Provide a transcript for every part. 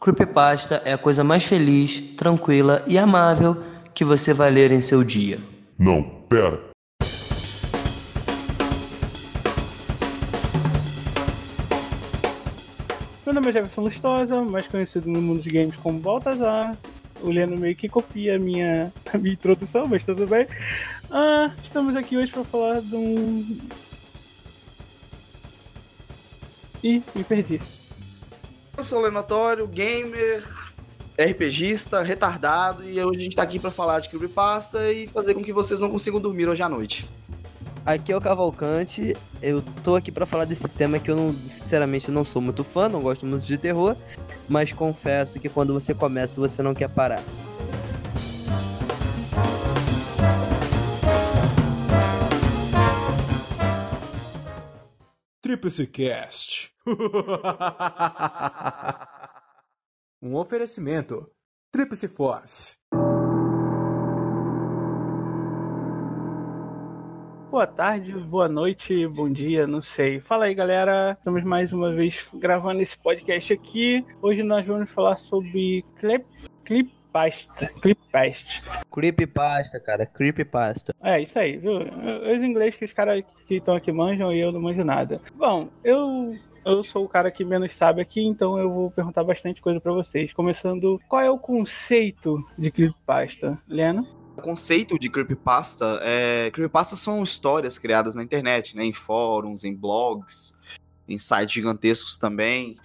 Creepypasta é a coisa mais feliz, tranquila e amável que você vai ler em seu dia. Não, pera. Meu nome é Jefferson Lustosa, mais conhecido no mundo dos games como Baltazar. O Leno meio que copia a minha, a minha introdução, mas tudo bem. Ah, estamos aqui hoje para falar de um. Ih, me perdi. Eu sou o Lenotório, gamer, RPGista, retardado, e hoje a gente tá aqui pra falar de Creepypasta e fazer com que vocês não consigam dormir hoje à noite. Aqui é o Cavalcante, eu tô aqui pra falar desse tema que eu não, sinceramente, não sou muito fã, não gosto muito de terror, mas confesso que quando você começa, você não quer parar. Tríplice Cast. um oferecimento. Tríplice Force. Boa tarde, boa noite, bom dia, não sei. Fala aí, galera. Estamos mais uma vez gravando esse podcast aqui. Hoje nós vamos falar sobre clip, clipasta. Clipast. Creepypasta, cara, creepypasta. É, isso aí, viu? Os inglês que os caras que estão aqui manjam e eu não manjo nada. Bom, eu eu sou o cara que menos sabe aqui, então eu vou perguntar bastante coisa para vocês. Começando, qual é o conceito de creepypasta? Lena? O conceito de creepypasta é. Creepypastas são histórias criadas na internet, né? Em fóruns, em blogs, em sites gigantescos também.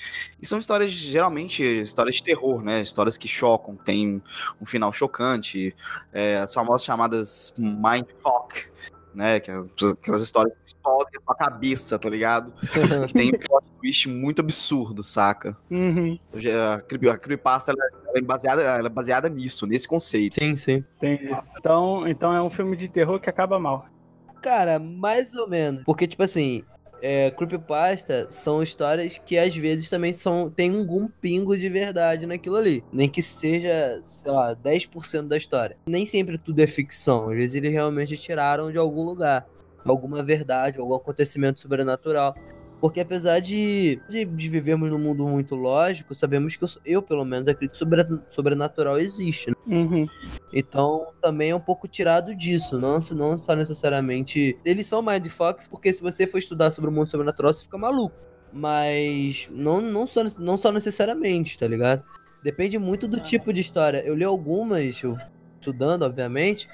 E são histórias, geralmente, histórias de terror, né? Histórias que chocam, tem um final chocante. É, as famosas chamadas Mindfuck, né? Que é aquelas histórias que explodem a sua cabeça, tá ligado? que tem um plot twist muito absurdo, saca? Uhum. A, creepy, a creepypasta ela, ela é baseada, ela é baseada nisso, nesse conceito. Sim, sim. Entendi. Então, então é um filme de terror que acaba mal. Cara, mais ou menos. Porque, tipo assim, é, creepypasta são histórias que às vezes também são tem algum pingo de verdade naquilo ali. Nem que seja, sei lá, 10% da história. Nem sempre tudo é ficção. Às vezes eles realmente tiraram de algum lugar. Alguma verdade, algum acontecimento sobrenatural. Porque apesar de, de, de vivermos num mundo muito lógico, sabemos que eu, eu pelo menos, acredito que sobre, sobrenatural existe. Né? Uhum. Então também é um pouco tirado disso, não, não só necessariamente. Eles são mindfucks, porque se você for estudar sobre o mundo sobrenatural, você fica maluco. Mas não, não, só, não só necessariamente, tá ligado? Depende muito do tipo de história. Eu li algumas, eu, estudando, obviamente.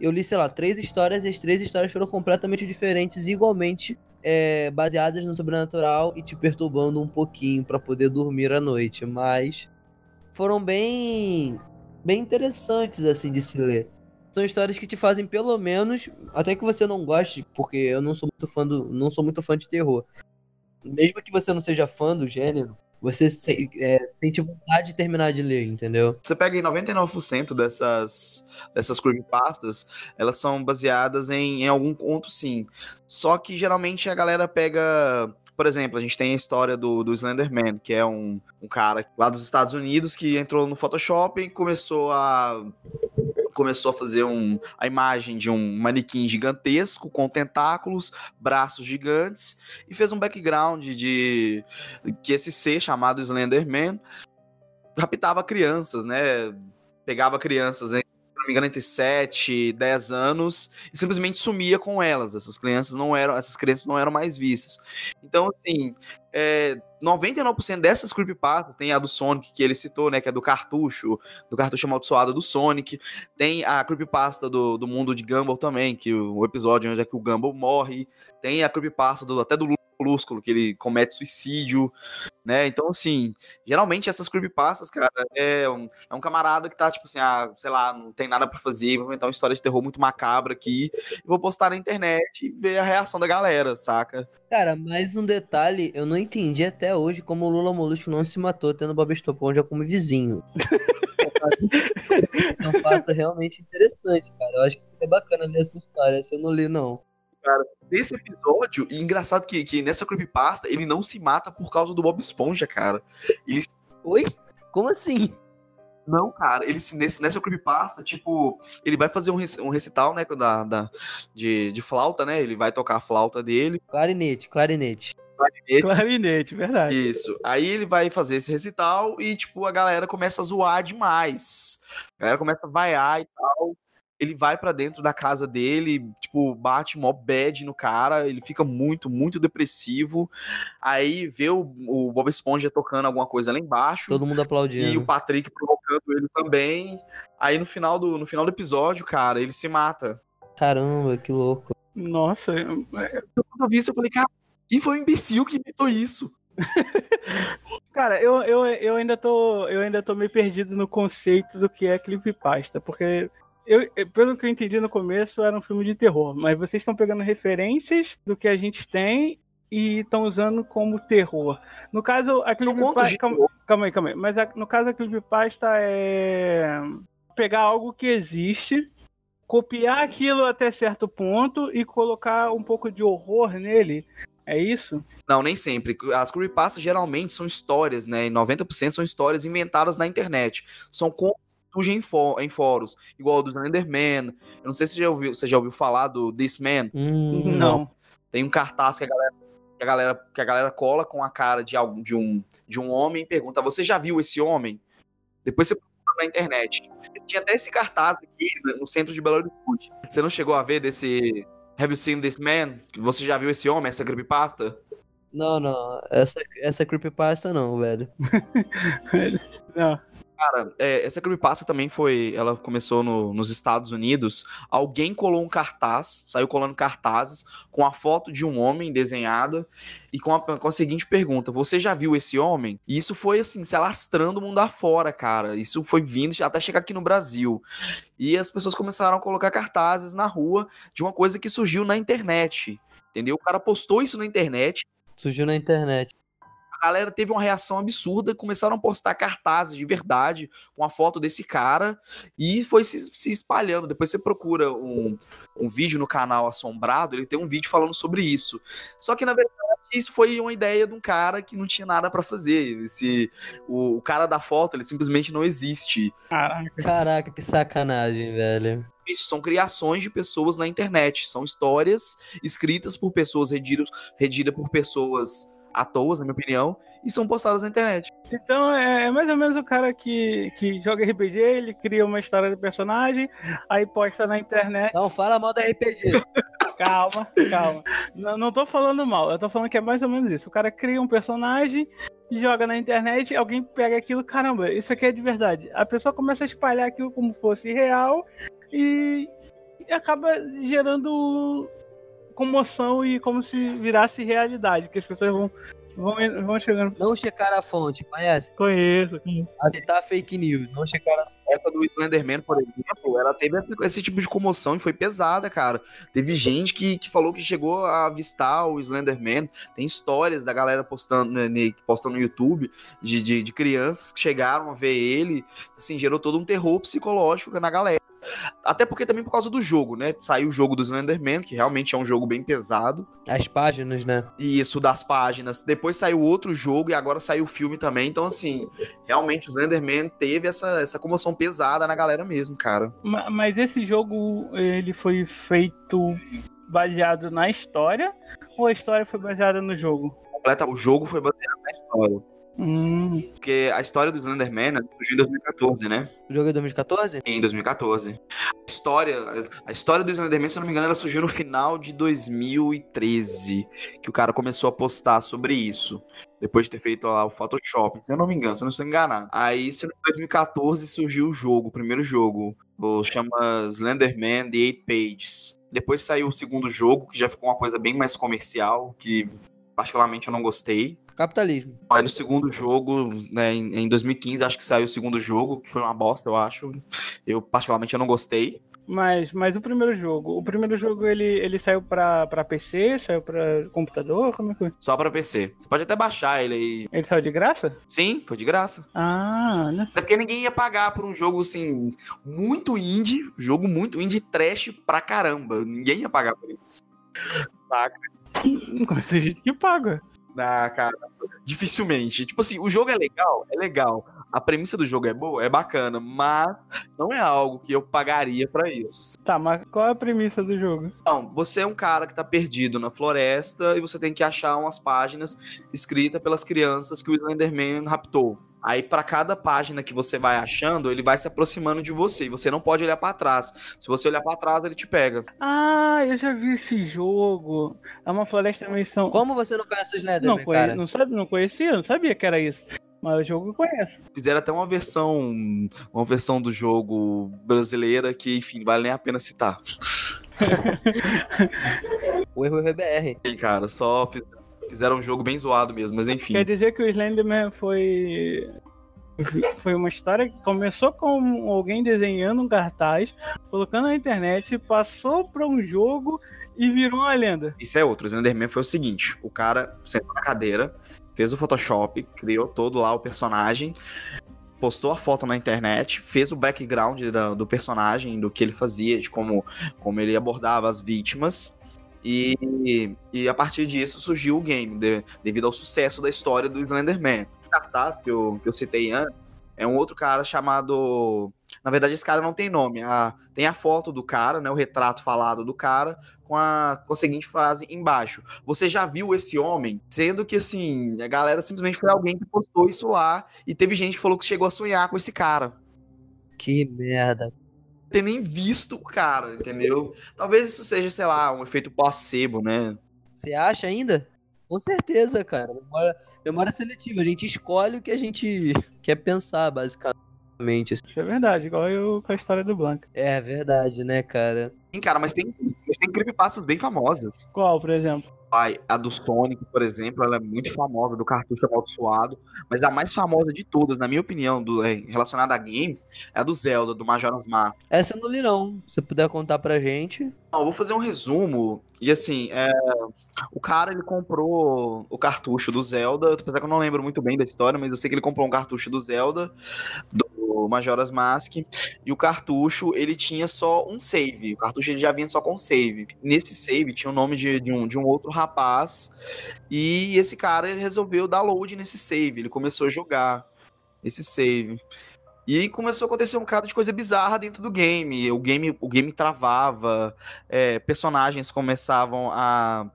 Eu li, sei lá, três histórias e as três histórias foram completamente diferentes, igualmente é, baseadas no sobrenatural e te perturbando um pouquinho para poder dormir à noite. Mas foram bem bem interessantes assim de se ler. São histórias que te fazem pelo menos, até que você não goste, porque eu não sou muito fã do, não sou muito fã de terror. Mesmo que você não seja fã do gênero, você se, é, sente vontade de terminar de ler, entendeu? Você pega em 99% dessas, dessas creepypastas, elas são baseadas em, em algum conto, sim. Só que geralmente a galera pega por exemplo, a gente tem a história do, do Slenderman, que é um, um cara lá dos Estados Unidos que entrou no Photoshop e começou a começou a fazer um, a imagem de um manequim gigantesco com tentáculos, braços gigantes e fez um background de que esse ser chamado Slenderman raptava crianças, né? Pegava crianças não me engano, entre 7 e 10 anos, e simplesmente sumia com elas. Essas crianças não eram, essas crianças não eram mais vistas. Então, assim, é, 99% dessas creepypastas, tem a do Sonic que ele citou, né, que é do cartucho, do cartucho amaldiçoado do Sonic, tem a creepypasta do, do mundo de Gumball também, que o, episódio onde é que o Gumball morre, tem a creepypasta do, até do Crepúsculo, que ele comete suicídio, né? Então, assim, geralmente essas creepypastas, cara, é um, é um camarada que tá, tipo assim, ah, sei lá, não tem nada para fazer, vou inventar uma história de terror muito macabra aqui, e vou postar na internet e ver a reação da galera, saca? Cara, mais um detalhe, eu não entendi até hoje como o Lula Molusco não se matou tendo Bob Esponja como vizinho. é um fato realmente interessante, cara. Eu acho que é bacana ler essa história, essa eu não li, não cara. Nesse episódio, e engraçado que, que nessa creepypasta, ele não se mata por causa do Bob Esponja, cara. Ele... Oi? Como assim? Não, cara, ele nesse, nessa creepypasta, tipo, ele vai fazer um, um recital, né, da, da, de, de flauta, né? Ele vai tocar a flauta dele. Clarinete, clarinete. clarinete. Clarinete, verdade. Isso. Aí ele vai fazer esse recital e, tipo, a galera começa a zoar demais. A galera começa a vaiar e tal. Ele vai pra dentro da casa dele, tipo, bate mó bad no cara. Ele fica muito, muito depressivo. Aí vê o, o Bob Esponja tocando alguma coisa lá embaixo. Todo mundo E o aplaudindo. Patrick provocando ele também. Aí no final do, no final do episódio, cara, ele se mata. Caramba, que louco. Nossa, Quando eu vi isso, eu falei, cara, quem foi o imbecil que inventou isso? cara, eu, eu, eu ainda tô eu ainda tô meio perdido no conceito do que é creepypasta, porque eu, pelo que eu entendi no começo, era um filme de terror, mas vocês estão pegando referências do que a gente tem e estão usando como terror. No caso, a creepypasta. Calma, calma aí, calma aí. Mas a- no caso, a creepypasta é pegar algo que existe, copiar aquilo até certo ponto e colocar um pouco de horror nele. É isso? Não, nem sempre. As creepypastas geralmente são histórias, né? E 90% são histórias inventadas na internet. São contos surgem em, fó- em fóruns, igual o do Slenderman. Eu não sei se você já ouviu, você já ouviu falar do This Man. Hum, Não. Tem um cartaz que a galera, que a galera, que a galera cola com a cara de, algum, de, um, de um homem e pergunta: Você já viu esse homem? Depois você procura na internet. Tinha até esse cartaz aqui no centro de Belo Horizonte. Você não chegou a ver desse. Have you seen this man? Você já viu esse homem, essa creepypasta? Não, não. Essa, essa creepypasta não, velho. Não. Cara, é, essa creepypasta também foi. Ela começou no- nos Estados Unidos. Alguém colou um cartaz, saiu colando cartazes com a foto de um homem desenhada e com a, com a seguinte pergunta: Você já viu esse homem? E isso foi assim, se alastrando o mundo afora, cara. Isso foi vindo até chegar aqui no Brasil. E as pessoas começaram a colocar cartazes na rua de uma coisa que surgiu na internet. Entendeu? O cara postou isso na internet Surgiu na internet. A galera teve uma reação absurda, começaram a postar cartazes de verdade com a foto desse cara e foi se, se espalhando. Depois você procura um, um vídeo no canal Assombrado, ele tem um vídeo falando sobre isso. Só que na verdade isso foi uma ideia de um cara que não tinha nada pra fazer. Esse, o, o cara da foto, ele simplesmente não existe. Caraca. Caraca, que sacanagem, velho. Isso são criações de pessoas na internet, são histórias escritas por pessoas, redidas, redidas por pessoas à toa, na minha opinião, e são postadas na internet. Então é é mais ou menos o cara que, que joga RPG, ele cria uma história do personagem, aí posta na internet. Não, fala mal do RPG. Calma, calma. Não, não tô falando mal, eu tô falando que é mais ou menos isso. O cara cria um personagem, joga na internet, alguém pega aquilo, caramba, isso aqui é de verdade. A pessoa começa a espalhar aquilo como fosse real e acaba gerando comoção e como se virasse realidade, que as pessoas vão, vão, vão chegando. Não checar a fonte, conhece? Conheço. Aceitar fake news, não checar a Essa do Slenderman, por exemplo, ela teve essa- esse tipo de comoção e foi pesada, cara. Teve gente que, que falou que chegou a avistar o Slenderman. Tem histórias da galera postando, né, postando no YouTube de, de, de crianças que chegaram a ver ele. Assim, gerou todo um terror psicológico na galera. Até porque também por causa do jogo, né? Saiu o jogo do Slenderman, que realmente é um jogo bem pesado. As páginas, né? E isso das páginas. Depois saiu outro jogo e agora saiu o filme também. Então, assim, realmente o Slenderman teve essa, essa comoção pesada na galera mesmo, cara. Ma- Mas esse jogo, ele foi feito baseado na história ou a história foi baseada no jogo? Completa, o jogo foi baseado na história. Hum, Porque a história do Slenderman né, surgiu em 2014, né? O jogo é 2014? Em 2014. A história, a história do Slenderman, se eu não me engano, ela surgiu no final de 2013. Que o cara começou a postar sobre isso. Depois de ter feito lá o Photoshop. Se eu não me engano, se eu não estou enganado. Aí, se em 2014 surgiu o jogo, o primeiro jogo. O chama Slenderman The Eight Pages. Depois saiu o segundo jogo, que já ficou uma coisa bem mais comercial, que particularmente eu não gostei. Capitalismo. Aí no segundo jogo, né, em, em 2015, acho que saiu o segundo jogo, que foi uma bosta, eu acho. Eu, particularmente, eu não gostei. mas, mas o primeiro jogo, o primeiro jogo ele, ele saiu pra, pra PC, saiu pra computador, como é que foi? Só pra PC. Você pode até baixar ele aí. Ele saiu de graça? Sim, foi de graça. Ah, né? Até porque ninguém ia pagar por um jogo, assim, muito indie. Jogo muito indie trash pra caramba. Ninguém ia pagar por isso. Saca? Tem gente que paga. Ah, cara. Dificilmente. Tipo assim, o jogo é legal, é legal. a premissa do jogo é boa, é bacana, mas não é algo que eu pagaria pra isso. Tá, mas qual é a premissa do jogo? Então, você é um cara que tá perdido na floresta e você tem que achar umas páginas escritas pelas crianças que o Slenderman raptou. Aí, pra cada página que você vai achando, ele vai se aproximando de você. E você não pode olhar pra trás. Se você olhar pra trás, ele te pega. Ah, eu já vi esse jogo. É uma floresta meio São. Como você não conhece os Não, Slenderman, conhe... cara? não, sabe, não conhecia, não sabia que era isso. Mas o jogo eu conheço. Fizeram até uma versão, uma versão do jogo brasileira que, enfim, vale nem a pena citar. O erro é BR. E, cara, só fiz- fizeram um jogo bem zoado mesmo, mas enfim. Quer dizer que o Slenderman foi. Foi uma história que começou com alguém desenhando um cartaz, colocando na internet, passou pra um jogo e virou uma lenda. Isso é outro. O Slenderman foi o seguinte: o cara sentou na cadeira, fez o Photoshop, criou todo lá o personagem, postou a foto na internet, fez o background da- do personagem, do que ele fazia, de como, como ele abordava as vítimas. E, e a partir disso surgiu o game, de- devido ao sucesso da história do Slenderman. O cartaz que eu, que eu citei antes é um outro cara chamado. Na verdade, esse cara não tem nome. A- tem a foto do cara, né? O retrato falado do cara, com a, com a seguinte frase embaixo. Você já viu esse homem? Sendo que, assim, a galera simplesmente foi alguém que postou isso lá e teve gente que falou que chegou a sonhar com esse cara. Que merda. Ter nem visto o cara, entendeu? Talvez isso seja, sei lá, um efeito placebo, né? Você acha ainda? Com certeza, cara. Memória, memória seletiva. A gente escolhe o que a gente quer pensar, basicamente. Isso é verdade, igual eu com a história do Blanca. É verdade, né, cara? Sim, cara, mas tem, mas tem creepypastas bem famosas. Qual, por exemplo? Ai, a do Sonic, por exemplo, ela é muito famosa, do cartucho amaldiçoado. Mas a mais famosa de todas, na minha opinião, do, é, relacionada a games, é a do Zelda, do Majora's Mask. Essa eu não li, não. Se você puder contar pra gente. Não, eu vou fazer um resumo. E assim, é, o cara ele comprou o cartucho do Zelda. Apesar que eu não lembro muito bem da história, mas eu sei que ele comprou um cartucho do Zelda, do Majora's Mask. E o cartucho ele tinha só um save. O cartucho ele já vinha só com save. Nesse save tinha o nome de, de, um, de um outro rapaz. E esse cara ele resolveu dar load nesse save. Ele começou a jogar esse save. E começou a acontecer um bocado de coisa bizarra dentro do game. O game, o game travava, é, personagens começavam a,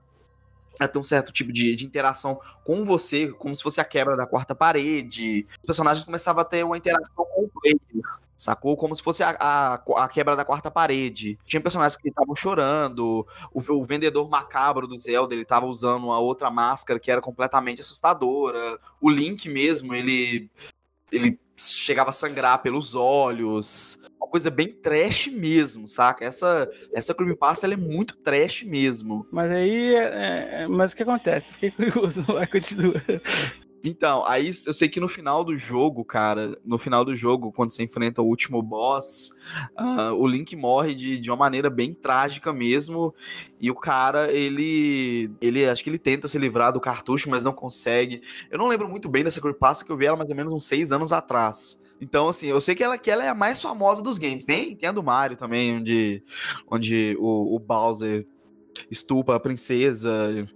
a ter um certo tipo de, de interação com você, como se fosse a quebra da quarta parede. Os personagens começavam a ter uma interação com o player. Sacou? Como se fosse a, a, a quebra da quarta parede. Tinha personagens que estavam chorando. O, o vendedor macabro do Zelda, ele tava usando uma outra máscara que era completamente assustadora. O Link mesmo, ele. Ele chegava a sangrar pelos olhos. Uma coisa bem trash mesmo, saca? Essa, essa creepypasta ela é muito trash mesmo. Mas aí. é- é- mas o que acontece? Fiquei curioso, vai, continua. Então, aí eu sei que no final do jogo, cara, no final do jogo, quando você enfrenta o último boss, ah, o Link morre de, de uma maneira bem trágica mesmo. E o cara, ele. ele Acho que ele tenta se livrar do cartucho, mas não consegue. Eu não lembro muito bem dessa creepypasta que eu vi ela mais ou menos uns seis anos atrás. Então, assim, eu sei que ela, que ela é a mais famosa dos games. Tem, tem a do Mario também, onde, onde o, o Bowser estupa a princesa.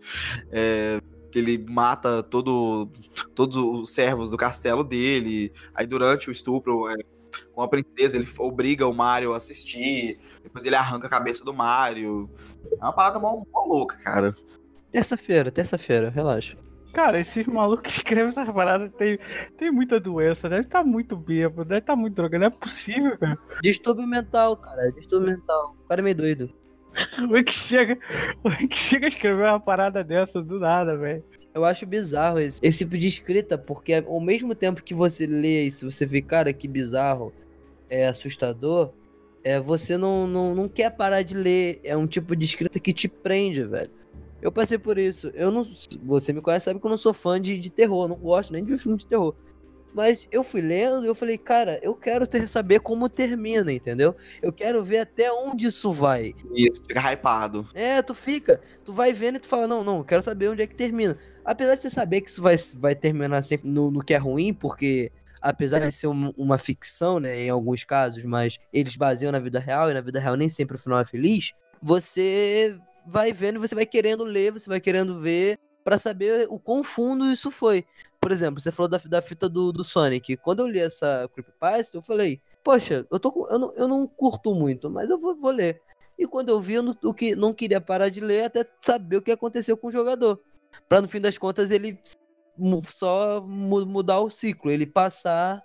É, ele mata todo, todos os servos do castelo dele. Aí durante o estupro é, com a princesa, ele obriga o Mario a assistir. Depois ele arranca a cabeça do Mario. É uma parada mó, mó louca, cara. Terça-feira, terça-feira, relaxa. Cara, esses malucos que escrevem essas paradas tem, tem muita doença, deve estar muito bêbado, deve estar muito drogado, não é possível, cara. Distúrbio mental, cara. Distúrbio mental. O cara é meio doido. Como é que chega, como é que chega a escrever uma parada dessa do nada, velho? Eu acho bizarro esse, esse tipo de escrita, porque ao mesmo tempo que você lê isso, você vê, cara, que bizarro, é assustador, é, você não, não, não quer parar de ler. É um tipo de escrita que te prende, velho. Eu passei por isso. Eu não. Você me conhece, sabe que eu não sou fã de, de terror, não gosto nem de filme de terror. Mas eu fui lendo e eu falei, cara, eu quero ter, saber como termina, entendeu? Eu quero ver até onde isso vai. Você fica hypado. É, tu fica, tu vai vendo e tu fala, não, não, eu quero saber onde é que termina. Apesar de você saber que isso vai, vai terminar sempre no, no que é ruim, porque apesar de ser um- uma ficção, né, em alguns casos, mas eles baseiam na vida real, e na vida real nem sempre o final é feliz, você vai vendo e você vai querendo ler, você vai querendo ver, pra saber o quão fundo isso foi. Por exemplo, você falou da, da fita do, do Sonic. Quando eu li essa creepypasta, eu falei, poxa, eu, tô eu, não, eu não curto muito, mas eu vou, vou ler. E quando eu vi, eu não, que, não queria parar de ler até saber o que aconteceu com o jogador. Pra no fim das contas ele só mu- mudar o ciclo, ele passar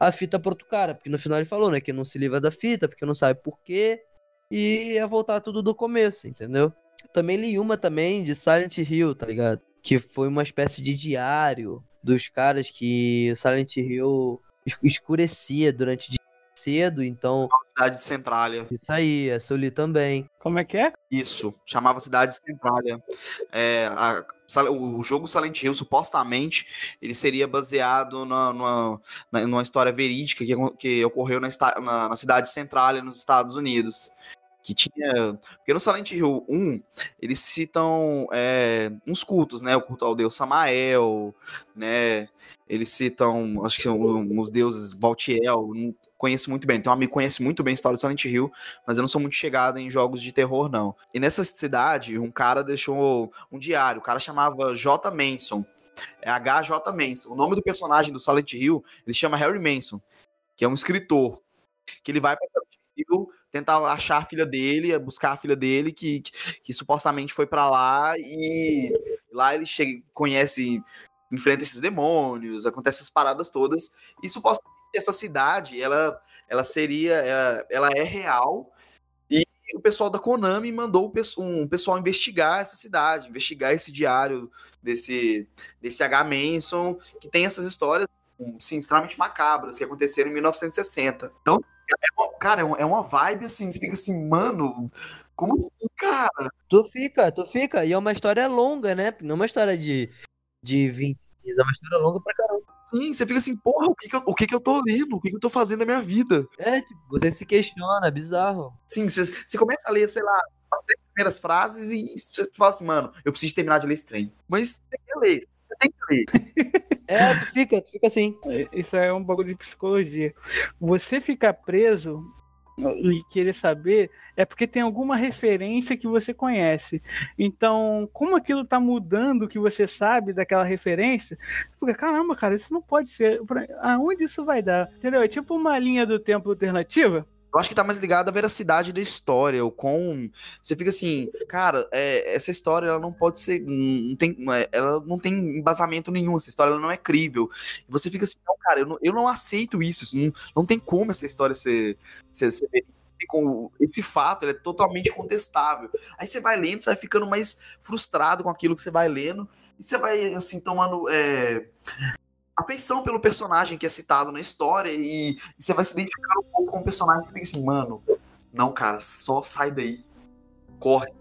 a fita pro outro cara. Porque no final ele falou, né, que não se livra da fita, porque não sabe por quê. E ia voltar tudo do começo, entendeu? Eu também li uma também de Silent Hill, tá ligado? Que foi uma espécie de diário dos caras que o Silent Hill es- escurecia durante o dia cedo, então Cidade de Centralia. isso aí, essa eu li também. Como é que é? Isso, chamava Cidade de Centralia. É, a- o jogo Silent Hill, supostamente, ele seria baseado na, numa, na- numa história verídica que, que ocorreu na, na- na cidade de Centralia, nos Estados Unidos. Que tinha. Porque no Silent Hill 1, eles citam é, uns cultos, né? O culto ao deus Samael, né? Eles citam, acho que os deuses Valtiel, não conheço muito bem. Tem um amigo que conhece muito bem a história do Silent Hill, mas eu não sou muito chegado em jogos de terror, não. E nessa cidade, um cara deixou um diário, o cara chamava J. Manson. É H.J. Manson. O nome do personagem do Silent Hill, ele chama Harry Manson, que é um escritor. Que ele vai pra Silent Hill tentar achar a filha dele, buscar a filha dele, que, que, que supostamente foi pra lá, e lá ele chega, conhece, enfrenta esses demônios, acontece essas paradas todas, e supostamente essa cidade, ela, ela seria, ela, ela é real, e o pessoal da Konami mandou um pessoal investigar essa cidade, investigar esse diário desse, desse H. Manson, que tem essas histórias assim, extremamente macabras que aconteceram em 1960. Então, é uma- cara, é uma, é uma vibe assim, você fica assim, mano, como assim, cara? Tu fica, tu fica. E é uma história longa, né? Não é uma história de, de 20 dias, é uma história longa pra caramba. Sim, você fica assim, porra, o que que eu, o que que eu tô lendo? O que que eu tô fazendo na minha vida? É, tipo, você se questiona, é bizarro. Sim, você, você começa a ler, sei lá, as três primeiras frases e você fala assim, mano, eu preciso terminar de ler esse trem. Mas você tem que ler, você tem que ler. É, tu fica, tu fica assim. Isso é um bagulho de psicologia. Você ficar preso e querer saber é porque tem alguma referência que você conhece. Então, como aquilo tá mudando o que você sabe daquela referência, fica, caramba, cara, isso não pode ser. Aonde isso vai dar? Entendeu? É tipo uma linha do tempo alternativa. Eu acho que tá mais ligado à veracidade da história, ou com. Você fica assim, cara, é, essa história ela não pode ser. Não tem, é, ela não tem embasamento nenhum, essa história ela não é crível. Você fica assim, não, cara, eu não, eu não aceito isso. isso não, não tem como essa história ser, ser, ser com esse fato, ele é totalmente contestável. Aí você vai lendo, você vai ficando mais frustrado com aquilo que você vai lendo, e você vai, assim, tomando. é, afeição pelo personagem que é citado na história e, e você vai se identificar um pouco com o personagem. Você fica assim, mano, não, cara, só sai daí. Corre.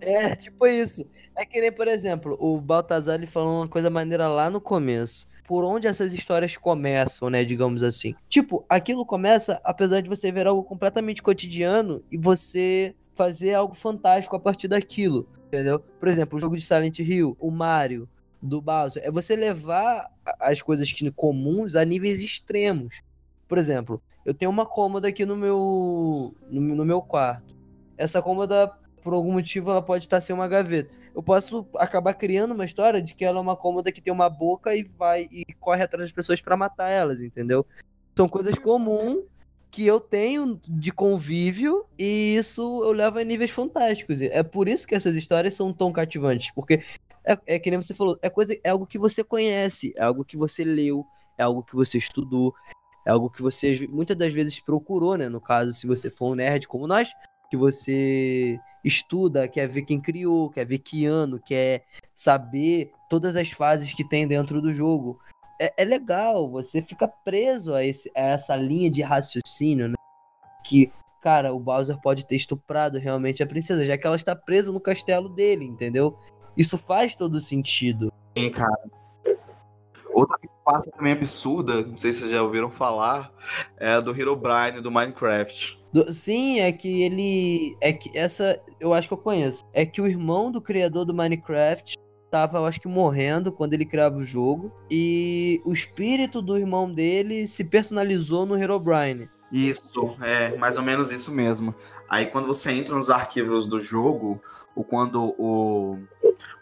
É, tipo isso. É que nem, por exemplo, o Baltazar ele falou uma coisa maneira lá no começo. Por onde essas histórias começam, né? Digamos assim. Tipo, aquilo começa, apesar de você ver algo completamente cotidiano e você fazer algo fantástico a partir daquilo. Entendeu? Por exemplo, o jogo de Silent Hill, o Mario, do Bowser, é você levar as coisas que comuns a níveis extremos. Por exemplo, eu tenho uma cômoda aqui no meu no, no meu quarto. Essa cômoda por algum motivo ela pode estar sem uma gaveta. Eu posso acabar criando uma história de que ela é uma cômoda que tem uma boca e vai e corre atrás das pessoas pra matar elas, entendeu? São coisas comuns que eu tenho de convívio e isso eu levo a níveis fantásticos. É por isso que essas histórias são tão cativantes, porque é, é que nem você falou, é coisa, é algo que você conhece, é algo que você leu, é algo que você estudou, é algo que você muitas das vezes procurou, né? No caso, se você for um nerd como nós, que você estuda, quer ver quem criou, quer ver que ano, quer saber todas as fases que tem dentro do jogo. É, é legal, você fica preso a, esse, a essa linha de raciocínio, né? Que, cara, o Bowser pode ter estuprado realmente a princesa, já que ela está presa no castelo dele, entendeu? Isso faz todo sentido. Sim, cara. Outra que passa também absurda, não sei se vocês já ouviram falar, é a do Herobrine do Minecraft. Do- sim, é que ele. É que essa eu acho que eu conheço. É que o irmão do criador do Minecraft tava, eu acho que, morrendo quando ele criava o jogo. E o espírito do irmão dele se personalizou no Herobrine. Isso, é mais ou menos isso mesmo. Aí quando você entra nos arquivos do jogo, ou quando o,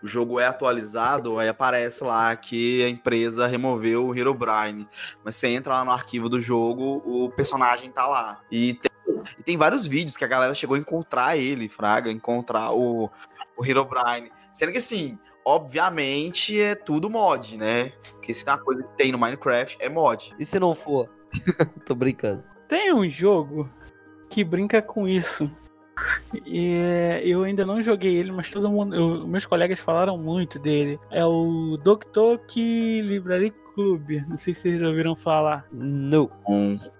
o jogo é atualizado, aí aparece lá que a empresa removeu o Herobrine. Mas você entra lá no arquivo do jogo, o personagem tá lá. E tem, e tem vários vídeos que a galera chegou a encontrar ele, Fraga, encontrar o, o Herobrine. Sendo que assim, obviamente é tudo mod, né? Porque se tem uma coisa que tem no Minecraft, é mod. E se não for? Tô brincando. Tem um jogo que brinca com isso. E eu ainda não joguei ele, mas todo mundo, eu- meus colegas falaram muito dele. É o Doktoki Library Club. Não sei se vocês ouviram falar. Não.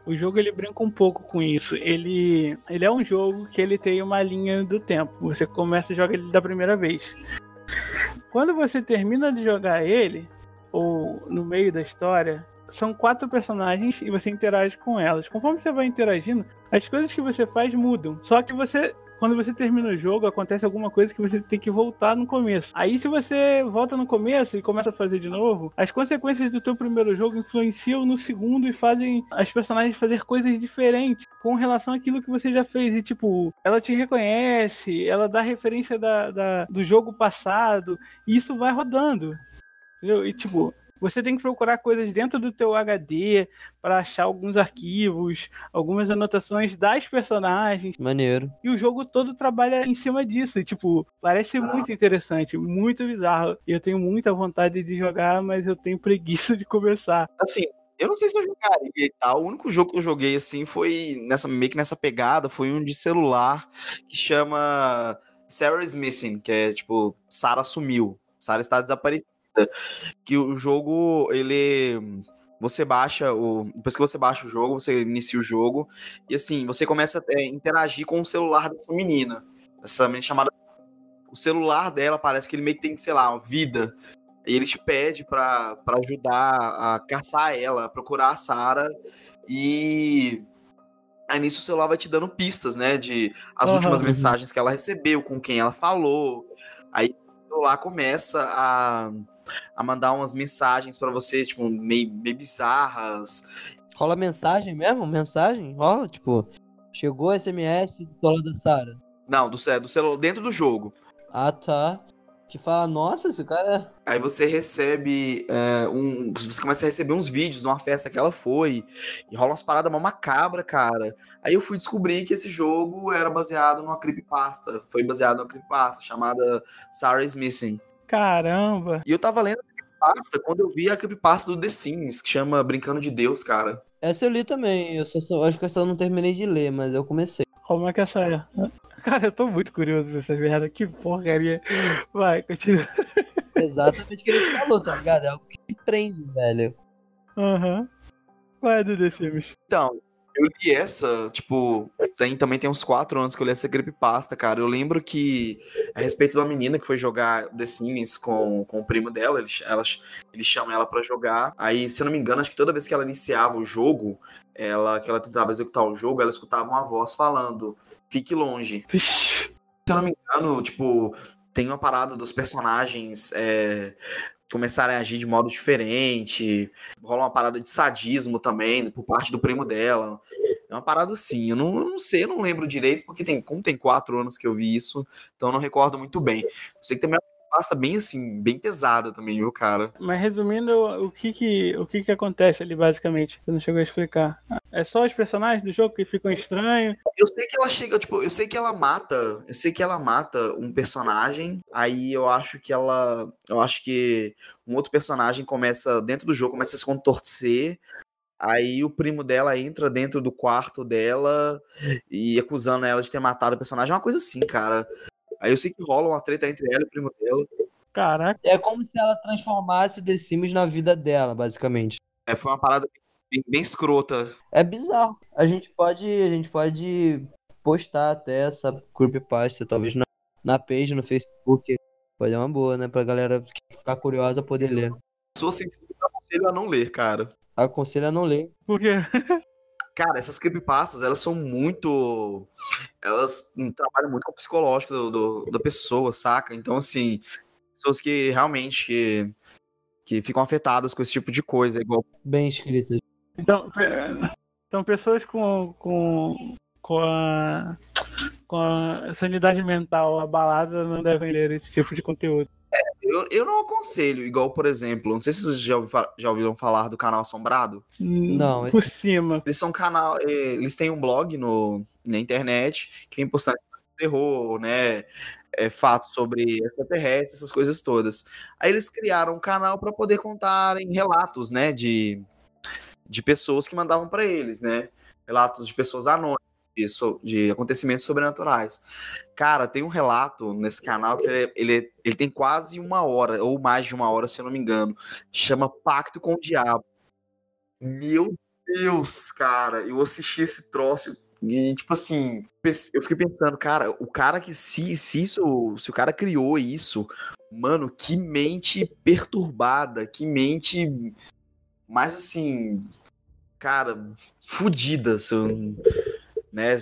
O jogo ele brinca um pouco com isso. Ele, ele é um jogo que ele tem uma linha do tempo. Você começa e joga ele da primeira vez. Quando você termina de jogar ele, ou no meio da história, são quatro personagens e você interage com elas. Conforme você vai interagindo, as coisas que você faz mudam. Só que você quando você termina o jogo, acontece alguma coisa que você tem que voltar no começo. Aí, se você volta no começo e começa a fazer de novo, as consequências do teu primeiro jogo influenciam no segundo e fazem as personagens fazer coisas diferentes com relação àquilo que você já fez. E, tipo, ela te reconhece, ela dá referência da, da- do jogo passado, e isso vai rodando. Entendeu? E, tipo, você tem que procurar coisas dentro do teu HD para achar alguns arquivos, algumas anotações das personagens. Maneiro. E o jogo todo trabalha em cima disso. E, tipo, parece muito interessante, muito bizarro. E eu tenho muita vontade de jogar, mas eu tenho preguiça de começar. assim, eu não sei se eu jogaria e tal. O único jogo que eu joguei assim foi nessa meio que nessa pegada, foi um de celular que chama Sarah's Missing, que é tipo Sarah sumiu, Sarah está desaparecida. Que o jogo ele você baixa o depois que você baixa o jogo, você inicia o jogo e assim, você começa a é, interagir com o celular dessa menina. Essa menina chamada o celular dela parece que ele meio que tem, sei lá, uma vida. E ele te pede pra, pra ajudar a caçar ela, a procurar a Sarah. E aí nisso o celular vai te dando pistas, né? De as Aham. últimas mensagens que ela recebeu, com quem ela falou. Aí o celular começa a, a mandar umas mensagens pra você, tipo, meio, meio bizarras. Rola mensagem mesmo? Mensagem? Rola, tipo, chegou SMS do celular da Sarah. Não, do, ce- do celular dentro do jogo. Ah, tá. Que fala, nossa, esse cara. Aí você recebe é, um. Você começa a receber uns vídeos de uma festa que ela foi. E rola umas paradas mó macabra, cara. Aí eu fui descobrir que esse jogo era baseado numa creepypasta. Foi baseado numa creepypasta chamada Sarah's Missing. Caramba! E eu tava lendo essa creepypasta quando eu vi a creepypasta do The Sims, que chama Brincando de Deus, cara. Essa eu li também. Eu só, só- acho que essa eu não terminei de ler, mas eu comecei. Como é que essa é? Cara, eu tô muito curioso dessa merda. Que porcaria. Vai, continua. Exatamente o que ele falou, tá ligado? É algo que me prende, velho. Aham. Vai do The Sims. Então, eu li essa, tipo, tem, também tem uns quatro anos que eu li essa creepypasta, cara. Eu lembro que, a respeito de uma menina que foi jogar The Sims com, com o primo dela, ele, ela, ele chama ela pra jogar. Aí, se eu não me engano, acho que toda vez que ela iniciava o jogo, ela, que ela tentava executar o jogo, ela escutava uma voz falando, fique longe. Se eu não me engano, tipo, tem uma parada dos personagens é, começarem a agir de modo diferente. Rola uma parada de sadismo também, por parte do primo dela. É uma parada assim, eu não, eu não sei, eu não lembro direito, porque tem, como tem quatro anos que eu vi isso, então eu não recordo muito bem. Sei que também é pasta bem assim, bem pesada também, viu, cara? Mas resumindo, o que que, o que que acontece ali, basicamente? Você não chegou a explicar. É só os personagens do jogo que ficam estranhos. Eu sei que ela chega, tipo, eu sei que ela mata, eu sei que ela mata um personagem, aí eu acho que ela, eu acho que um outro personagem começa, dentro do jogo, começa a se contorcer, aí o primo dela entra dentro do quarto dela e acusando ela de ter matado o personagem, é uma coisa assim, cara. Aí eu sei que rola uma treta entre ela e o primo dela. Caraca. É como se ela transformasse o The Sims na vida dela, basicamente. É, foi uma parada bem, bem escrota. É bizarro. A gente pode, a gente pode postar até essa creepypasta, talvez na, na page no Facebook. Pode ser uma boa, né? Pra galera que ficar curiosa poder ler. Sou sensível, eu aconselho a não ler, cara. Aconselho a não ler. Porque Cara, essas creepypastas, elas são muito. Elas trabalham muito com o psicológico do, do- da pessoa, saca? Então, assim, pessoas que realmente que, que ficam afetadas com esse tipo de coisa, igual. Bem escritas. Então, então pessoas com, com, com, a, com a sanidade mental abalada não devem ler esse tipo de conteúdo. Eu, eu não aconselho, igual, por exemplo, não sei se vocês já, ouvi já ouviram falar do canal Assombrado. Não, Por esse- cima. Eles são um canal, eh, eles têm um blog no, na internet que vem postando terror, né? é, fatos sobre extraterrestres, essas coisas todas. Aí eles criaram um canal para poder contarem relatos, né? De, de pessoas que mandavam para eles, né? Relatos de pessoas anônimas, de, de acontecimentos sobrenaturais. Cara, tem um relato nesse canal que ele, ele, ele tem quase uma hora, ou mais de uma hora, se eu não me engano. Chama Pacto com o Diabo. Meu Deus, cara, eu assisti esse troço e, tipo assim, eu fiquei pensando, cara, o cara que se, se isso, se o cara criou isso, mano, que mente perturbada, que mente mais assim, cara, fudida, se né?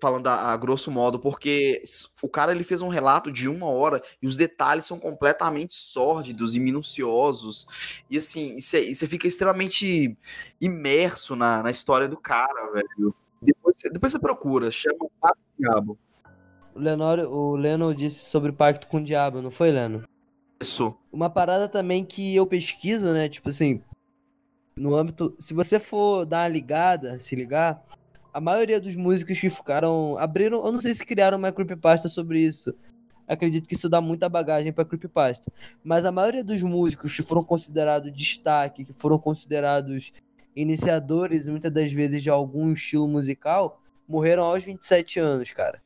Falando a, a grosso modo, porque o cara ele fez um relato de uma hora e os detalhes são completamente sórdidos e minuciosos. E assim, e você fica extremamente imerso na, na história do cara, velho. Depois você depois procura, chama Pato Diabo. O Lenor, o Leno disse sobre pacto com o diabo, não foi, Leno? Isso. Uma parada também que eu pesquiso, né? Tipo assim, no âmbito. Se você for dar uma ligada, se ligar, a maioria dos músicos que ficaram. Abriram. Eu não sei se criaram uma creepypasta sobre isso. Acredito que isso dá muita bagagem pra creepypasta. Mas a maioria dos músicos que foram considerados destaque, que foram considerados iniciadores, muitas das vezes, de algum estilo musical, morreram aos 27 anos, cara.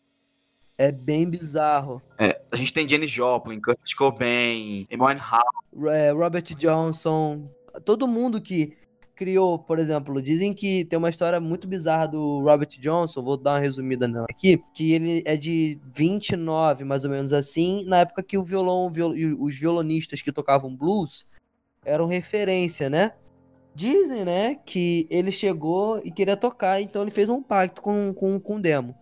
É bem bizarro. A gente tem Janis Joplin, Kurt Cobain, Amy Winehouse. é, Robert Johnson, todo mundo que criou, por exemplo, dizem que tem uma história muito bizarra do Robert Johnson, vou dar uma resumida nela aqui, que ele é de 29, mais ou menos assim, na época que o violão, viol- os violonistas que tocavam blues eram referência, né? Dizem, né, que ele chegou e queria tocar, então ele fez um pacto com, com, com o demo.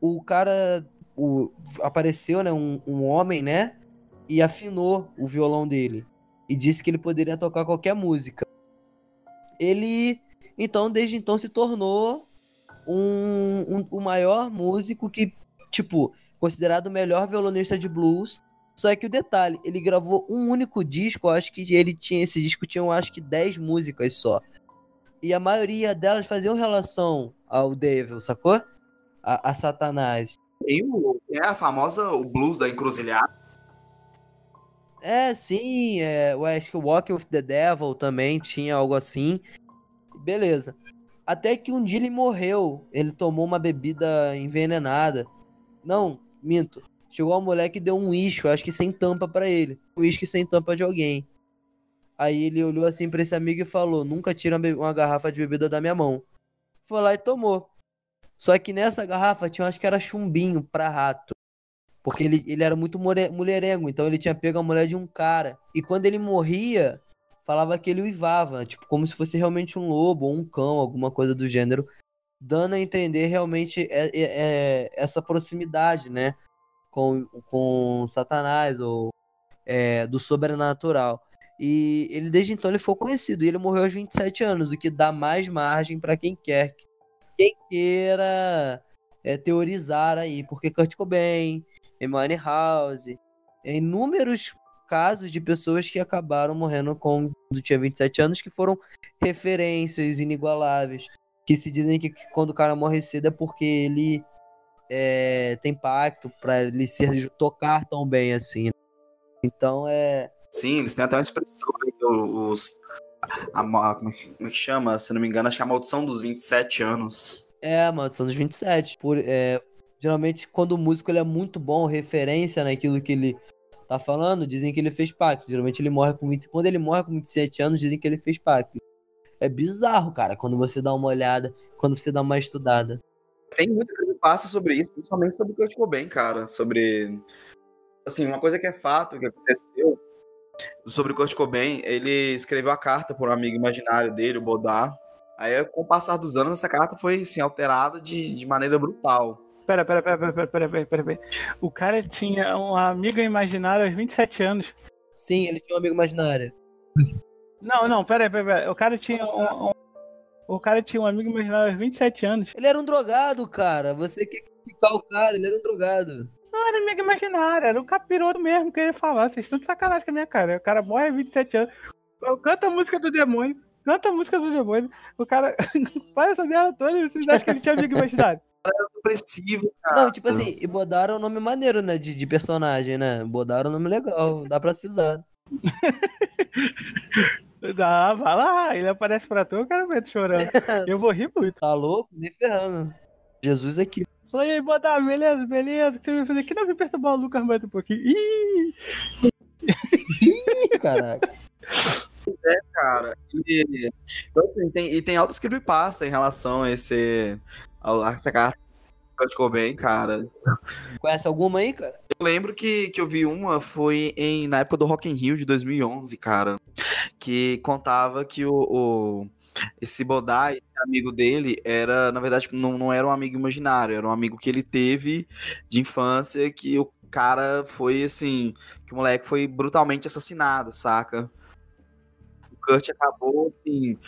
O cara o, apareceu, né, um, um homem, né, e afinou o violão dele e disse que ele poderia tocar qualquer música. Ele, então, desde então se tornou um, um- o maior músico que, tipo, considerado o melhor violonista de blues. Só que o detalhe, ele gravou um único disco, acho que ele tinha esse disco tinha, acho que 10 músicas só. E a maioria delas faziam relação ao Devil, sacou? A, a Satanás. Tem, o, tem a famosa o blues da encruzilhada. É, sim, é, eu acho que Walking with the Devil também tinha algo assim. Beleza. Até que um dia ele morreu. Ele tomou uma bebida envenenada. Não, minto. Chegou uma mulher que deu um uísque, acho que sem tampa pra ele. Um uísque sem tampa de alguém. Aí ele olhou assim pra esse amigo e falou: Nunca tira uma, garrafa de bebida da minha mão. Foi lá e tomou. Só que nessa garrafa tinha, acho que era chumbinho pra rato. Porque ele, ele era muito mulherengo, então ele tinha pego a mulher de um cara. E quando ele morria, falava que ele uivava, tipo, como se fosse realmente um lobo ou um cão, alguma coisa do gênero, dando a entender realmente é- é- é essa proximidade, né, com, com Satanás ou é, do sobrenatural. E ele desde então ele foi conhecido, e ele morreu aos 27 anos, o que dá mais margem para quem quer, quem queira é, teorizar aí, porque Kurt Cobain, Amy House, inúmeros casos de pessoas que acabaram morrendo quando tinha 27 anos, que foram referências inigualáveis, que se dizem que quando o cara morre cedo é porque ele é, tem pacto para ele ser tocar tão bem assim. Então é Sim, eles têm até uma expressão aí, que os. A, como, é que, como é que chama? Se não me engano, acho que é a maldição dos 27 anos. É, mano, são dos 27. Por, é, geralmente, quando o músico ele é muito bom, referência naquilo que ele tá falando, dizem que ele fez pacto. Geralmente ele morre com 20, Quando ele morre com 27 anos, dizem que ele fez pacto. É bizarro, cara, quando você dá uma olhada, quando você dá uma estudada. Tem muita coisa que passa sobre isso, principalmente sobre o Kurt Cobain, cara. Sobre. Assim, uma coisa que é fato que aconteceu sobre o Kurt Cobain, ele escreveu a carta por um amigo imaginário dele, o Bodar. Aí, com o passar dos anos, essa carta foi assim, alterada de, de maneira brutal. Pera, pera, pera, pera, pera, pera, pera, pera. O cara tinha um amigo imaginário aos 27 anos. Sim, ele tinha um amigo imaginário. Não, não, pera, pera, pera. O cara tinha um, um... O cara tinha um amigo imaginário aos 27 anos. Ele era um drogado, cara. Você quer criticar o cara, ele era um drogado. Não era amigo imaginário, era um capiroto mesmo que ele falava. Vocês estão de sacanagem com a minha cara. O cara morre aos 27 anos. Canta a música do demônio. Canta a música do demônio. O cara faz essa merda toda e vocês acham que ele tinha amigo imaginário. Depressivo, cara. Não, tipo assim, e bodaram o nome maneiro, né? De, de personagem, né? Bodaram o nome legal, dá pra se usar. Dá, vai lá, ele aparece pra tu, o cara vai chorando. Eu vou rir muito. Tá louco? Nem ferrando. Jesus aqui. Falei, aí, botar, beleza, beleza. Você vai fazer aqui, não me perturbar o Lucas mais um pouquinho. Ih! Ih, caraca. É, cara. E, então, assim, tem, e tem altos creepypasta em relação a esse. Essa carta que ficou bem, cara. Conhece alguma aí, cara? Eu lembro que, que eu vi uma, foi em, na época do Rock in Rio de 2011, cara. Que contava que o, o esse Bodai, esse amigo dele, era, na verdade, não, não era um amigo imaginário, era um amigo que ele teve de infância, que o cara foi assim, que o moleque foi brutalmente assassinado, saca? O Kurt acabou, assim,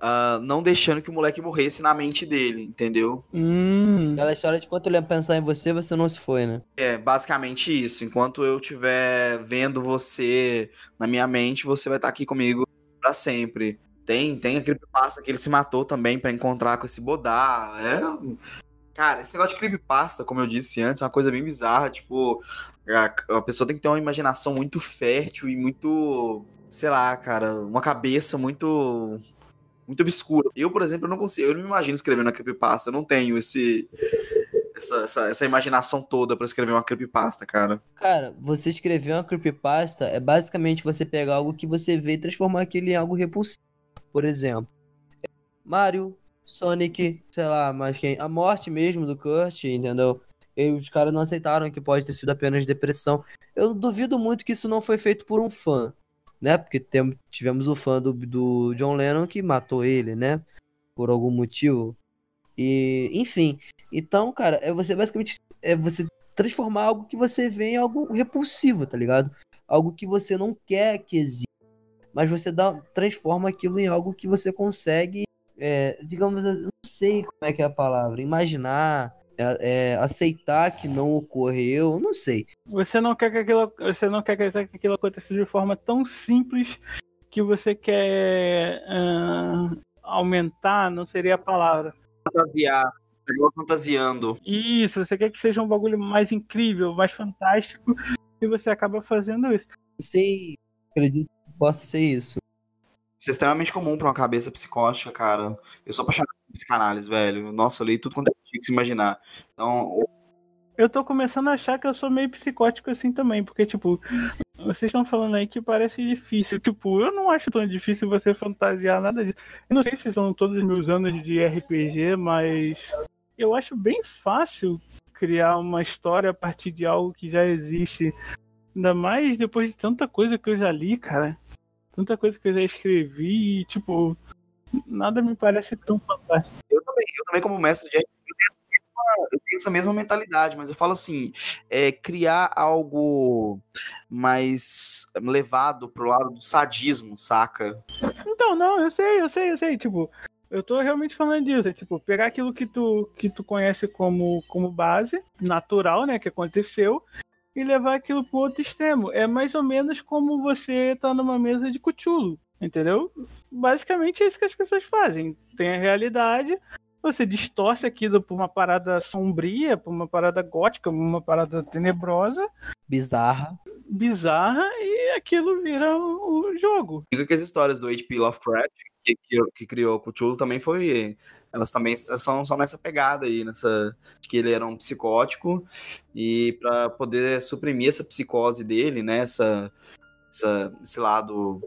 ah, não deixando que o moleque morresse na mente dele, entendeu? Hum. Aquela história de quando ele ia pensar em você, você não se foi, né? É basicamente isso. Enquanto eu estiver vendo você na minha mente, você vai estar aqui comigo pra sempre. Tem, tem aquele creepypasta que ele se matou também pra encontrar com esse Bodá. É... Cara, esse negócio de creepypasta, como eu disse antes, é uma coisa bem bizarra. Tipo, a, a pessoa tem que ter uma imaginação muito fértil e muito, sei lá, cara, uma cabeça muito muito obscura. Eu, por exemplo, eu não consigo, eu não me imagino escrevendo uma creepypasta, eu não tenho esse essa, essa, essa imaginação toda pra escrever uma creepypasta, cara. Cara, você escrever uma creepypasta é basicamente você pegar algo que você vê e transformar aquilo em algo repulsivo. Por exemplo, Mario, Sonic, sei lá, mas quem? A morte mesmo do Kurt, entendeu? E os caras não aceitaram que pode ter sido apenas depressão. Eu duvido muito que isso não foi feito por um fã, né? Porque tem, tivemos o fã do, do John Lennon que matou ele, né? Por algum motivo. E, enfim. Então, cara, é você basicamente é você transformar algo que você vê em algo repulsivo, tá ligado? Algo que você não quer que exista. Mas você dá, transforma aquilo em algo que você consegue, é, digamos, não sei como é que é a palavra, imaginar, é, é, aceitar que não ocorreu, não sei. Você não quer que aquilo, você não quer que aquilo aconteça de forma tão simples que você quer ah, aumentar, não seria a palavra. Fantasiar. Pegou fantasiando. Isso, você quer que seja um bagulho mais incrível, mais fantástico, e você acaba fazendo isso. Não sei, acredito que possa ser isso. Isso é extremamente comum pra uma cabeça psicótica, cara. Eu sou apaixonado por psicanálise, velho. Nossa, eu li tudo quanto é que se imaginar. Então, Eu tô começando a achar que eu sou meio psicótico assim também, porque, tipo, vocês estão falando aí que parece difícil. Tipo, eu não acho tão difícil você fantasiar nada disso. Eu não sei se são todos os meus anos de RPG, mas eu acho bem fácil criar uma história a partir de algo que já existe. Ainda mais depois de tanta coisa que eu já li, cara. Tanta coisa que eu já escrevi e, tipo, nada me parece tão fantástico. eu também, eu também como mestre de RPG, eu tenho essa mesma, mentalidade, mas eu falo assim, é, criar algo mais levado pro lado do sadismo, saca? Então, não, eu sei, eu sei, eu sei. Tipo, eu tô realmente falando disso. É, tipo, pegar aquilo que tu, que tu conhece como, como base, natural, né, que aconteceu, e levar aquilo pro outro extremo. É mais ou menos como você tá numa mesa de cuchulo, entendeu? Basicamente é isso que as pessoas fazem. Tem a realidade, você distorce aquilo por uma parada sombria, por uma parada gótica, uma parada tenebrosa, Bizarra. bizarra, e aquilo vira o, o jogo. Diga que as histórias do H.P. Lovecraft, que, que, que criou o Cthulhu, também foi. Elas também são, são nessa pegada aí, nessa. Que ele era um psicótico, e para poder suprimir essa psicose dele, né? Essa, essa, esse lado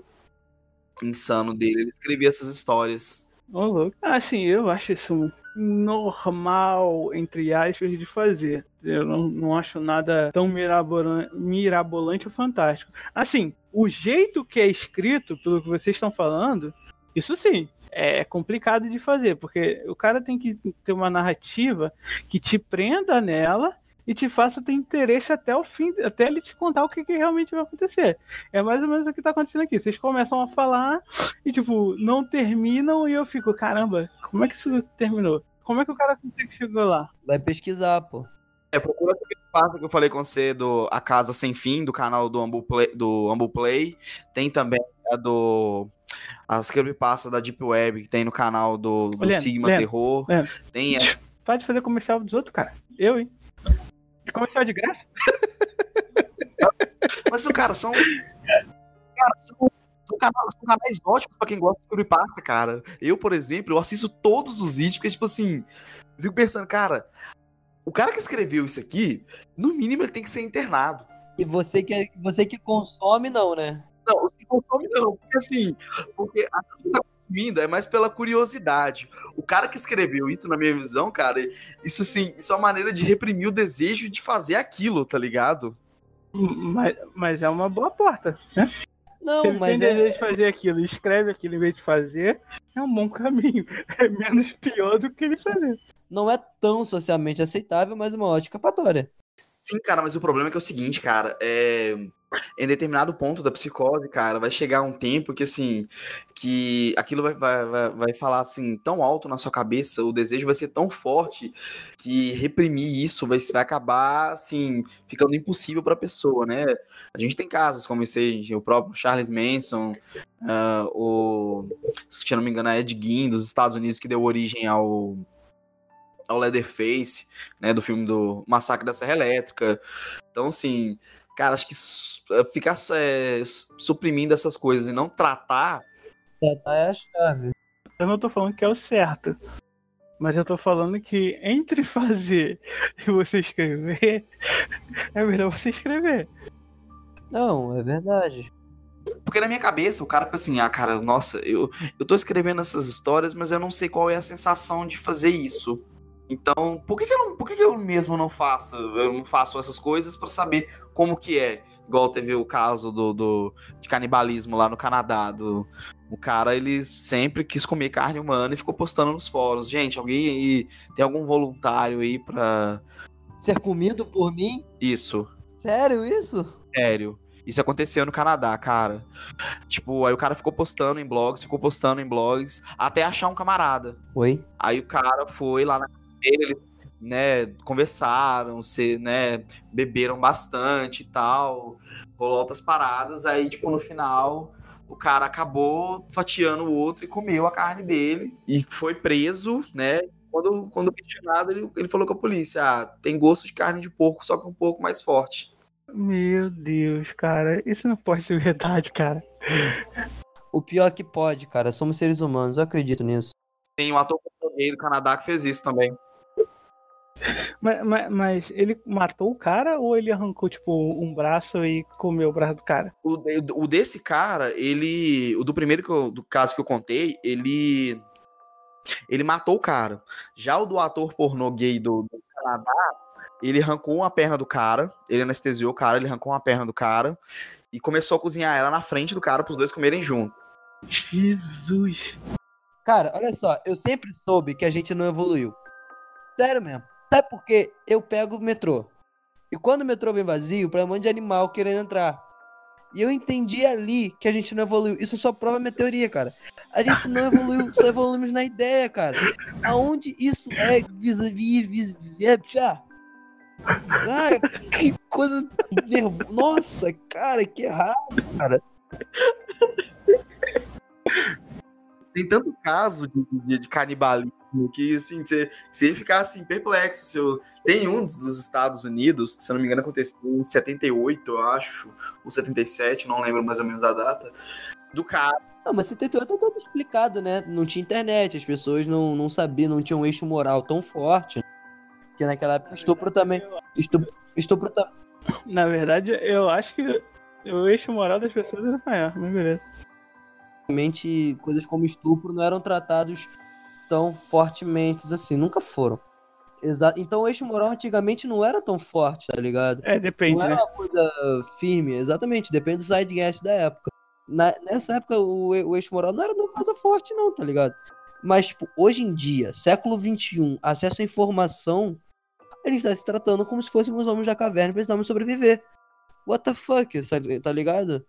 insano dele, ele escrevia essas histórias. Ô, louco. Assim, eu acho isso normal, entre aspas, de fazer. Eu não, não acho nada tão mirabolan- mirabolante ou fantástico. Assim, o jeito que é escrito, pelo que vocês estão falando, isso sim, é complicado de fazer, porque o cara tem que ter uma narrativa que te prenda nela e te faça ter interesse até o fim, até ele te contar o que, que realmente vai acontecer. É mais ou menos o que tá acontecendo aqui. Vocês começam a falar e, tipo, não terminam e eu fico, caramba, como é que isso terminou? Como é que o cara consegue chegar lá? Vai pesquisar, pô. É, procura essa creepypasta que eu falei com você do A Casa Sem Fim, do canal do Ambu Play. Do Ambu Play. Tem também a do. As creepypastas da Deep Web, que tem no canal do, do Leandro, Sigma Leandro, Terror. Leandro. Tem Pode fazer comercial dos outros, cara. Eu, hein? Comercial de graça? Mas, cara, são. Cara, são, são canais, são canais ótimos pra quem gosta de creepypasta, cara. Eu, por exemplo, eu assisto todos os vídeos, porque, tipo assim, eu fico pensando, cara, o cara que escreveu isso aqui, no mínimo ele tem que ser internado. E você que, você que consome, não, né? Consomem não, porque assim, porque a gente tá consumindo é mais pela curiosidade. O cara que escreveu isso, na minha visão, cara, isso assim, isso é uma maneira de reprimir o desejo de fazer aquilo, tá ligado? Mas, mas é uma boa porta. Né? Se Não, ele mas tem desejo é. de fazer aquilo escreve aquilo em vez de fazer, é um bom caminho. É menos pior do que ele fazer. Não é tão socialmente aceitável, mas uma ótica escapatória. Sim, cara, mas o problema é que é o seguinte, cara, é... em determinado ponto da psicose, cara, vai chegar um tempo que, assim, que aquilo vai, vai, vai, falar, assim, tão alto na sua cabeça, o desejo vai ser tão forte que reprimir isso vai, vai acabar, assim, ficando impossível pra pessoa, né? A gente tem casos como esse aí, o próprio Charles Manson, ah, o, se eu não me engano, a Ed Gein dos Estados Unidos, que deu origem ao ao Leatherface, né, do filme do Massacre da Serra Elétrica. Então, assim, cara, acho que su- ficar é, su- suprimindo essas coisas e não tratar, Tratar é a chave. Eu não tô falando que é o certo. Mas eu tô falando que entre fazer e você escrever, é melhor você escrever. Não, é verdade. porque na minha cabeça o cara fica assim, ah, cara, nossa, eu, eu tô escrevendo essas histórias, mas eu não sei qual é a sensação de fazer isso. Então, por que, que eu, não, por que, que eu mesmo não faço? Eu não faço essas coisas pra saber como que é. Igual teve o caso do, do de canibalismo lá no Canadá. Do, o cara, ele sempre quis comer carne humana e ficou postando nos fóruns. Gente, alguém aí tem algum voluntário aí pra Ser comido por mim? isso? Sério isso? Sério. Isso aconteceu no Canadá, cara. Tipo, aí o cara ficou postando em blogs, ficou postando em blogs, até achar um camarada. Oi? Aí o cara foi lá na eles, né, conversaram, se, né, beberam bastante e tal, rolou outras paradas, aí, tipo, no final, o cara acabou fatiando o outro e comeu a carne dele, e foi preso, né, quando, quando questionado, ele, ele falou com a polícia, ah, tem gosto de carne de porco, só que um pouco mais forte. Meu Deus, cara. Isso não pode ser verdade, cara. O pior que pode, cara. Somos seres humanos, eu acredito nisso. Tem um ator do Canadá que fez isso também. Mas, mas, mas ele matou o cara ou ele arrancou, tipo, um braço e comeu o braço do cara? O, o desse cara, ele. O do primeiro que eu- do caso que eu contei, ele. Ele matou o cara. Já o do ator pornô gay do, do Canadá, ele arrancou uma perna do cara, ele anestesiou o cara, ele arrancou uma perna do cara e começou a cozinhar ela na frente do cara pros dois comerem junto. Jesus. Cara, olha só, eu sempre soube que a gente não evoluiu. Sério mesmo. Sabe por quê? Eu pego o metrô. E quando o metrô vem vazio, pra um monte de animal querendo entrar. E eu entendi ali que a gente não evoluiu. Isso só prova minha teoria, cara. A gente não evoluiu, só evoluímos na ideia, cara. Aonde isso é vis-a-vis. Vis, é, já. Ai, que coisa nervosa. Nossa, cara, que errado, cara. Tem tanto caso de, de- de canibalismo que, assim, você, você ia ficar, assim, perplexo. Seu... Tem um dos, dos Estados Unidos, que, se eu não me engano, aconteceu em 78, eu acho, ou 77, não lembro mais ou menos a data, do cara Não, mas 78 é todo explicado, né? Não tinha internet, as pessoas não, não sabiam, não tinham um eixo moral tão forte. Que naquela época estupro também. Estupro, estupro também. Na verdade, eu acho que o eixo moral das pessoas era maior, mas beleza. Realmente, coisas como estupro não eram tratados tão fortemente assim, nunca foram. Então o eixo moral antigamente não era tão forte, tá ligado? É, depende, Não era né? uma coisa firme, exatamente, depende do zeitgeist da época. Na- nessa época, o, o eixo moral não era uma coisa forte, não, tá ligado? Mas, tipo, hoje em dia, século XXI, acesso à informação, a gente tá se tratando como se fôssemos homens da caverna e precisamos sobreviver. What the fuck, tá ligado?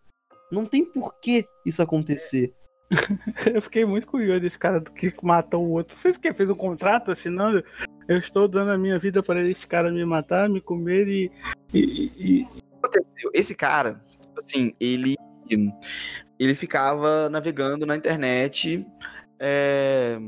Não tem por que isso acontecer. Eu fiquei muito curioso desse cara do que matou o outro. Fez o quê? Fez um contrato assinando Eu estou dando a minha vida para esse cara me matar, me comer e. e, e... aconteceu? Esse cara, tipo assim, ele ele ficava navegando na internet é,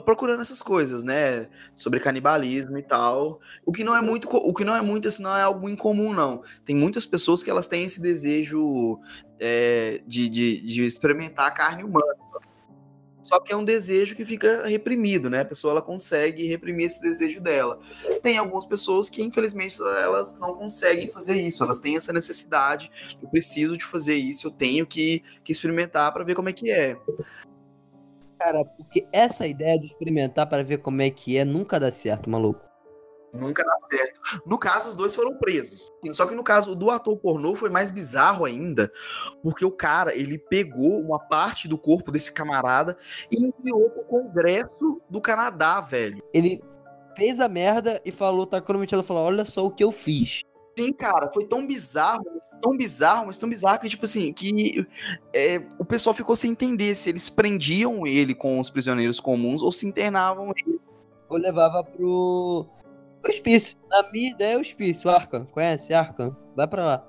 procurando essas coisas, né, sobre canibalismo e tal. O que não é muito, o que não é muito, assim, não é algo incomum não. Tem muitas pessoas que elas têm esse desejo é, de, de, de experimentar a carne humana. Só que é um desejo que fica reprimido, né? A pessoa ela consegue reprimir esse desejo dela. Tem algumas pessoas que, infelizmente, elas não conseguem fazer isso. Elas têm essa necessidade. Eu preciso de fazer isso, eu tenho que, que experimentar para ver como é que é. Cara, porque essa ideia de experimentar para ver como é que é nunca dá certo, maluco. Nunca dá certo. No caso, os dois foram presos. Só que no caso do ator pornô foi mais bizarro ainda, porque o cara, ele pegou uma parte do corpo desse camarada e enviou pro Congresso do Canadá, velho. Ele fez a merda e falou, tá cronometrado, falou, olha só o que eu fiz. Sim, cara, foi tão bizarro, tão bizarro, mas tão bizarro que, tipo assim, que é, o pessoal ficou sem entender se eles prendiam ele com os prisioneiros comuns ou se internavam ele. Ou levava pro hospício. Na minha ideia é hospício. Arkham. Conhece Arkham? Vai pra lá.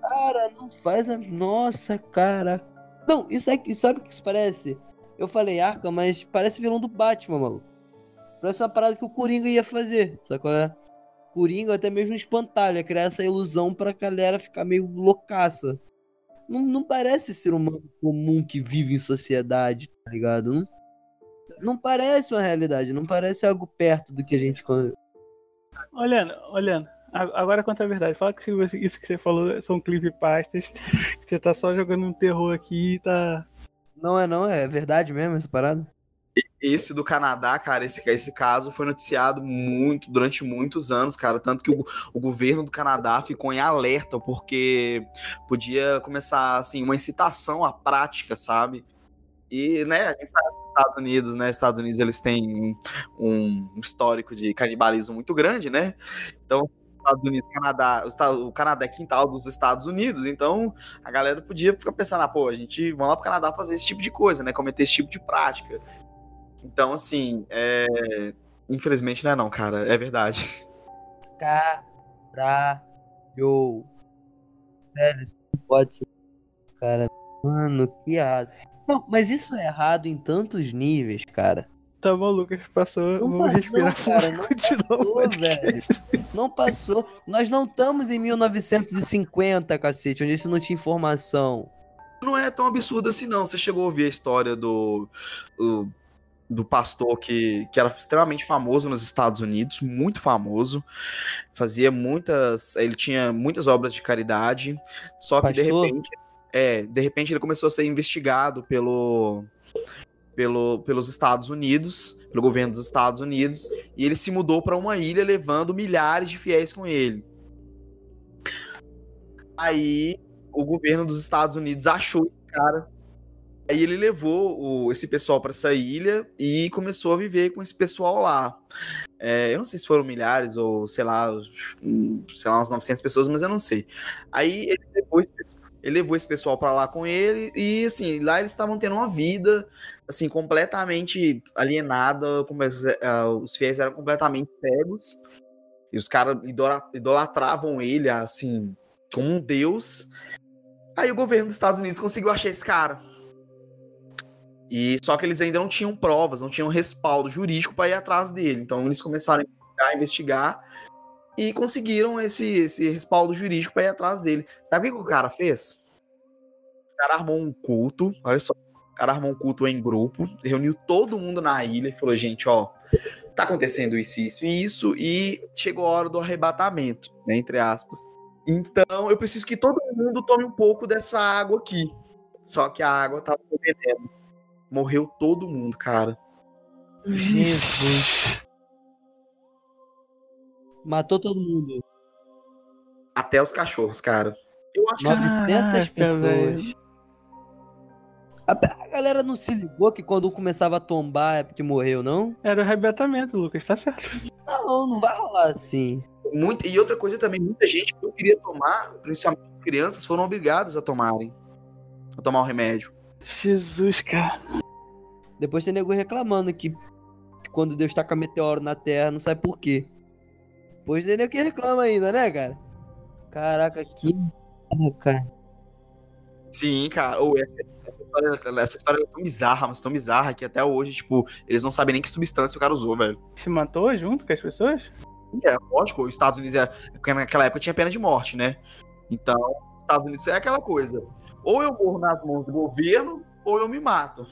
Cara, não faz a. Nossa, cara. Não, isso é. Sabe o que isso parece? Eu falei Arkham, mas parece vilão do Batman, maluco. Parece uma parada que o Coringa ia fazer. Sabe qual é? Coringa, até mesmo espantalho, criar essa ilusão pra galera ficar meio loucaça. Não, não parece ser um humano comum que vive em sociedade, tá ligado? Não, não parece uma realidade, não parece algo perto do que a gente Olhando, olhando. Agora conta a verdade. Fala que isso que você falou são creepypastas. Que você tá só jogando um terror aqui e tá. Não é não, é verdade mesmo essa parada? Esse do Canadá, cara, esse, esse caso foi noticiado muito, durante muitos anos, cara. Tanto que o, o governo do Canadá ficou em alerta, porque podia começar, assim, uma incitação à prática, sabe? E, né, a gente sabe que os Estados Unidos, né, Estados Unidos, eles têm um, um histórico de canibalismo muito grande, né? Então, Estados Unidos, Canadá, o Canadá é quintal dos Estados Unidos, então a galera podia ficar pensando, ah, pô, a gente vamos lá pro Canadá fazer esse tipo de coisa, né? Cometer esse tipo de prática. Então, assim, é... infelizmente não é não, cara, é verdade. Caralho. Velho, não pode ser. Cara, mano, que errado. Não, mas isso é errado em tantos níveis, cara. Tá bom, Lucas, passou. Não Vamos passou, respirar cara, não passou, velho. Não passou. Nós não estamos em 1950, cacete, onde isso não tinha informação. Não é tão absurdo assim, não. Você chegou a ouvir a história do. do do pastor que, que era extremamente famoso nos Estados Unidos, muito famoso, fazia muitas, ele tinha muitas obras de caridade, só que pastor? de repente é, de repente ele começou a ser investigado pelo, pelo, pelos Estados Unidos, pelo governo dos Estados Unidos, e ele se mudou para uma ilha levando milhares de fiéis com ele. Aí o governo dos Estados Unidos achou esse cara. Aí ele levou o, esse pessoal para essa ilha e começou a viver com esse pessoal lá. É, eu não sei se foram milhares ou, sei lá, sei lá, umas 900 pessoas, mas eu não sei. Aí ele levou esse pessoal ele levou esse pessoal para lá com ele e assim, lá eles estavam tendo uma vida assim completamente alienada, eh, os fiéis eram completamente cegos. E os caras idolatravam ele assim como um deus. Aí o governo dos Estados Unidos conseguiu achar esse cara. E só que eles ainda não tinham provas, não tinham respaldo jurídico para ir atrás dele. Então eles começaram a investigar e conseguiram esse, esse respaldo jurídico para ir atrás dele. Sabe o que o cara fez? O cara armou um culto, olha só. O cara armou um culto em grupo, reuniu todo mundo na ilha e falou: gente, ó, tá acontecendo isso, isso e isso, e chegou a hora do arrebatamento, né, entre aspas. Então eu preciso que todo mundo tome um pouco dessa água aqui. Só que a água tava veneno. Morreu todo mundo, cara. Jesus. Matou todo mundo. Até os cachorros, cara. Eu acho 900 Caraca, pessoas. A, galera não se ligou que quando começava a tombar é porque morreu, não? Era o arrebatamento, Lucas, tá certo. Não, não vai rolar assim. Muito, e outra coisa também, muita gente que não queria tomar, principalmente as crianças, foram obrigadas a tomarem. A tomar o remédio. Jesus, cara. Depois tem nego reclamando que quando Deus taca meteoro na Terra, não sabe por quê. Pois nem que reclama ainda, né, cara? Caraca, que. Cara. Sim, cara. Ou essa, essa história, essa história é tão bizarra, mas tão bizarra que até hoje, tipo, eles não sabem nem que substância o cara usou, velho. Se matou junto com as pessoas? É, lógico, os Estados Unidos é. Porque naquela época tinha pena de morte, né? Então, os Estados Unidos é aquela coisa. Ou eu morro nas mãos do governo, ou eu me mato.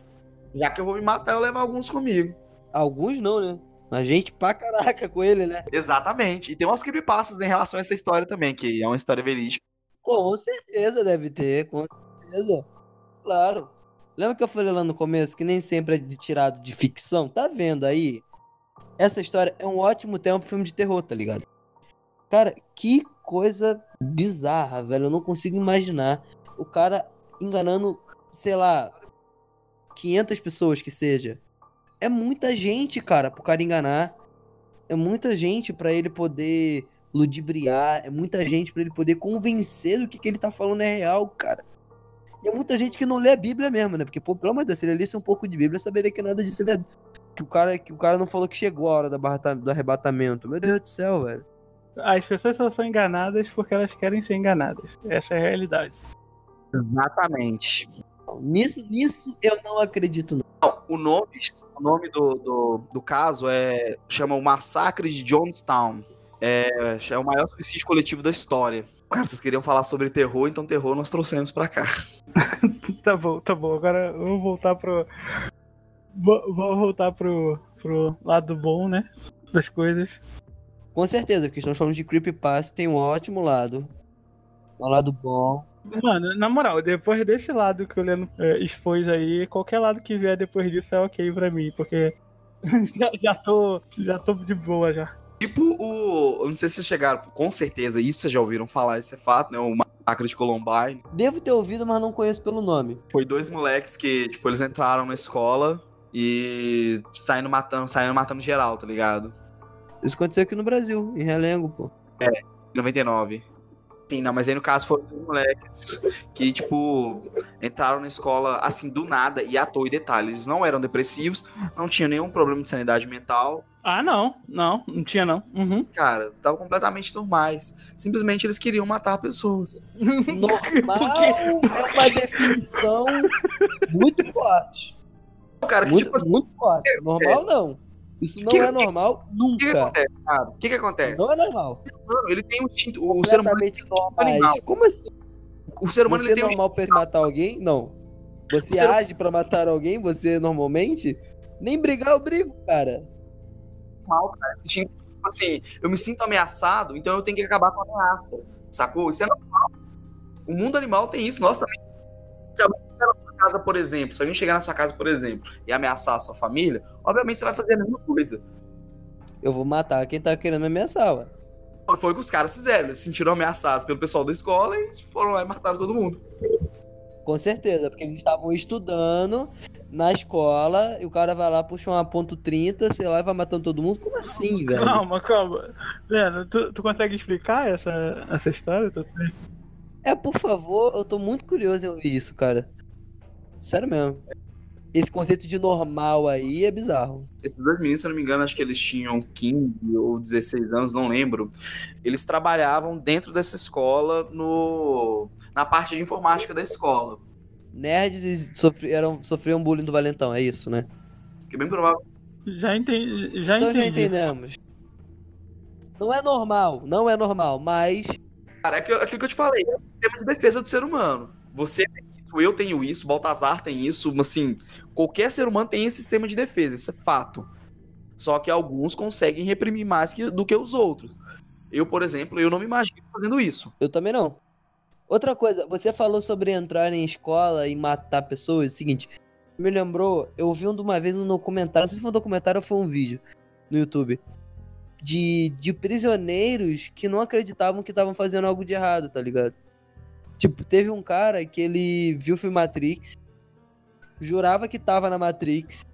Já que eu vou me matar, eu levo alguns comigo. Alguns não, né? A gente pra caraca com ele, né? Exatamente. E tem umas creepypastas em relação a essa história também, que é uma história verídica. Com certeza deve ter, com certeza. Claro. Lembra que eu falei lá no começo que nem sempre é de tirado de ficção? Tá vendo aí? Essa história é um ótimo tema pro filme de terror, tá ligado? Cara, que coisa bizarra, velho. Eu não consigo imaginar o cara enganando, sei lá, 500 pessoas que seja. É muita gente, cara, pro cara enganar. É muita gente para ele poder ludibriar. É muita gente para ele poder convencer do que, que ele tá falando é real, cara. E é muita gente que não lê a Bíblia mesmo, né? Porque, pô, pelo amor de Deus, se ele lesse um pouco de Bíblia, saberia que nada disso é verdade. Que o cara, que o cara não falou que chegou a hora do, arrebata- do arrebatamento. Meu Deus do céu, velho. As pessoas só são enganadas porque elas querem ser enganadas. Essa é a realidade. Exatamente. Nisso, nisso eu não acredito, não. O nome, o nome do, do, do caso é chama o Massacre de Jonestown. É, é o maior suicídio coletivo da história. Cara, vocês queriam falar sobre terror, então terror nós trouxemos pra cá. Tá bom, tá bom. Agora vou voltar pro. Vou voltar pro, pro lado bom, né? Das coisas. Com certeza, porque estamos falando de Creepypasta, tem um ótimo lado. Um lado bom. Mano, na moral, depois desse lado que o Leandro é, expôs aí, qualquer lado que vier depois disso é ok pra mim, porque já, já tô. Já tô de boa já. Tipo o. Eu não sei se vocês chegaram, com certeza, isso vocês já ouviram falar, isso é fato, né? O Massacre de Columbine. Devo ter ouvido, mas não conheço pelo nome. Foi dois moleques que, tipo, eles entraram na escola e saindo matando, saindo matando geral, tá ligado? Isso aconteceu aqui no Brasil, em Realengo, pô. 99. Sim, não, mas aí no caso foram dois moleques que, tipo, entraram na escola assim do nada e à toa e detalhe, eles não eram depressivos, não tinham nenhum problema de sanidade mental, Ah, não, não, não tinha não. Uhum. cara, estavam completamente normais. Simplesmente eles queriam matar pessoas. Normal é uma definição muito forte. Cara, que Muito, tipo assim, muito forte. Normal não. Isso não Que- é normal o que, que nunca. acontece, cara? O que, que acontece? Não é normal. Mano, ele tem um instinto. O ser humano, normais. Como assim? o ser humano Você ele é tem um normal pra matar alguém? Não. Você ser- age pra matar alguém, você normalmente? Nem brigar eu brigo, cara. mal, cara. Esse instinto, tipo assim, eu me sinto ameaçado, então eu tenho que acabar com a ameaça. Sacou? Isso é normal. O mundo animal tem isso, nós também. Casa, por exemplo, se alguém chegar na sua casa, por exemplo, e ameaçar a sua família, obviamente você vai fazer a mesma coisa. Eu vou matar quem tá querendo me ameaçar, ué. Foi o que os caras fizeram. Eles se sentiram ameaçados pelo pessoal da escola e foram lá e mataram todo mundo. Com certeza, porque eles estavam estudando na escola e o cara vai lá, puxa uma ponto .30, sei lá, e vai matando todo mundo. Como assim, velho? Calma, calma. Leandro, tu, tu consegue explicar essa, essa história? É, por favor, eu tô muito curioso em ouvir isso, cara. Sério mesmo. Esse conceito de normal aí é bizarro. Esses dois meninos, se eu não me engano, acho que eles tinham 15 ou 16 anos, não lembro. Eles trabalhavam dentro dessa escola no na parte de informática da escola. Nerds e sofri, eram, sofriam bullying do Valentão, é isso, né? Que é bem provável. Já entendi. Já Então já entendi. entendemos. Não é normal, não é normal, mas Cara, é aquilo, aquilo que eu te falei, é o sistema de defesa do ser humano. Você tem isso, eu tenho isso, Baltazar tem isso, assim, qualquer ser humano tem esse sistema de defesa, isso é fato. Só que alguns conseguem reprimir mais que- do que os outros. Eu, por exemplo, eu não me imagino fazendo isso. eu também não. Outra coisa, você falou sobre entrar em escola e matar pessoas. Seguinte, me lembrou, eu vi um uma vez um documentário, não sei se foi um documentário ou foi um vídeo no YouTube, de, de prisioneiros que não acreditavam que estavam fazendo algo de errado, tá ligado? Tipo, teve um cara que ele viu o filme Matrix, jurava que tava na Matrix,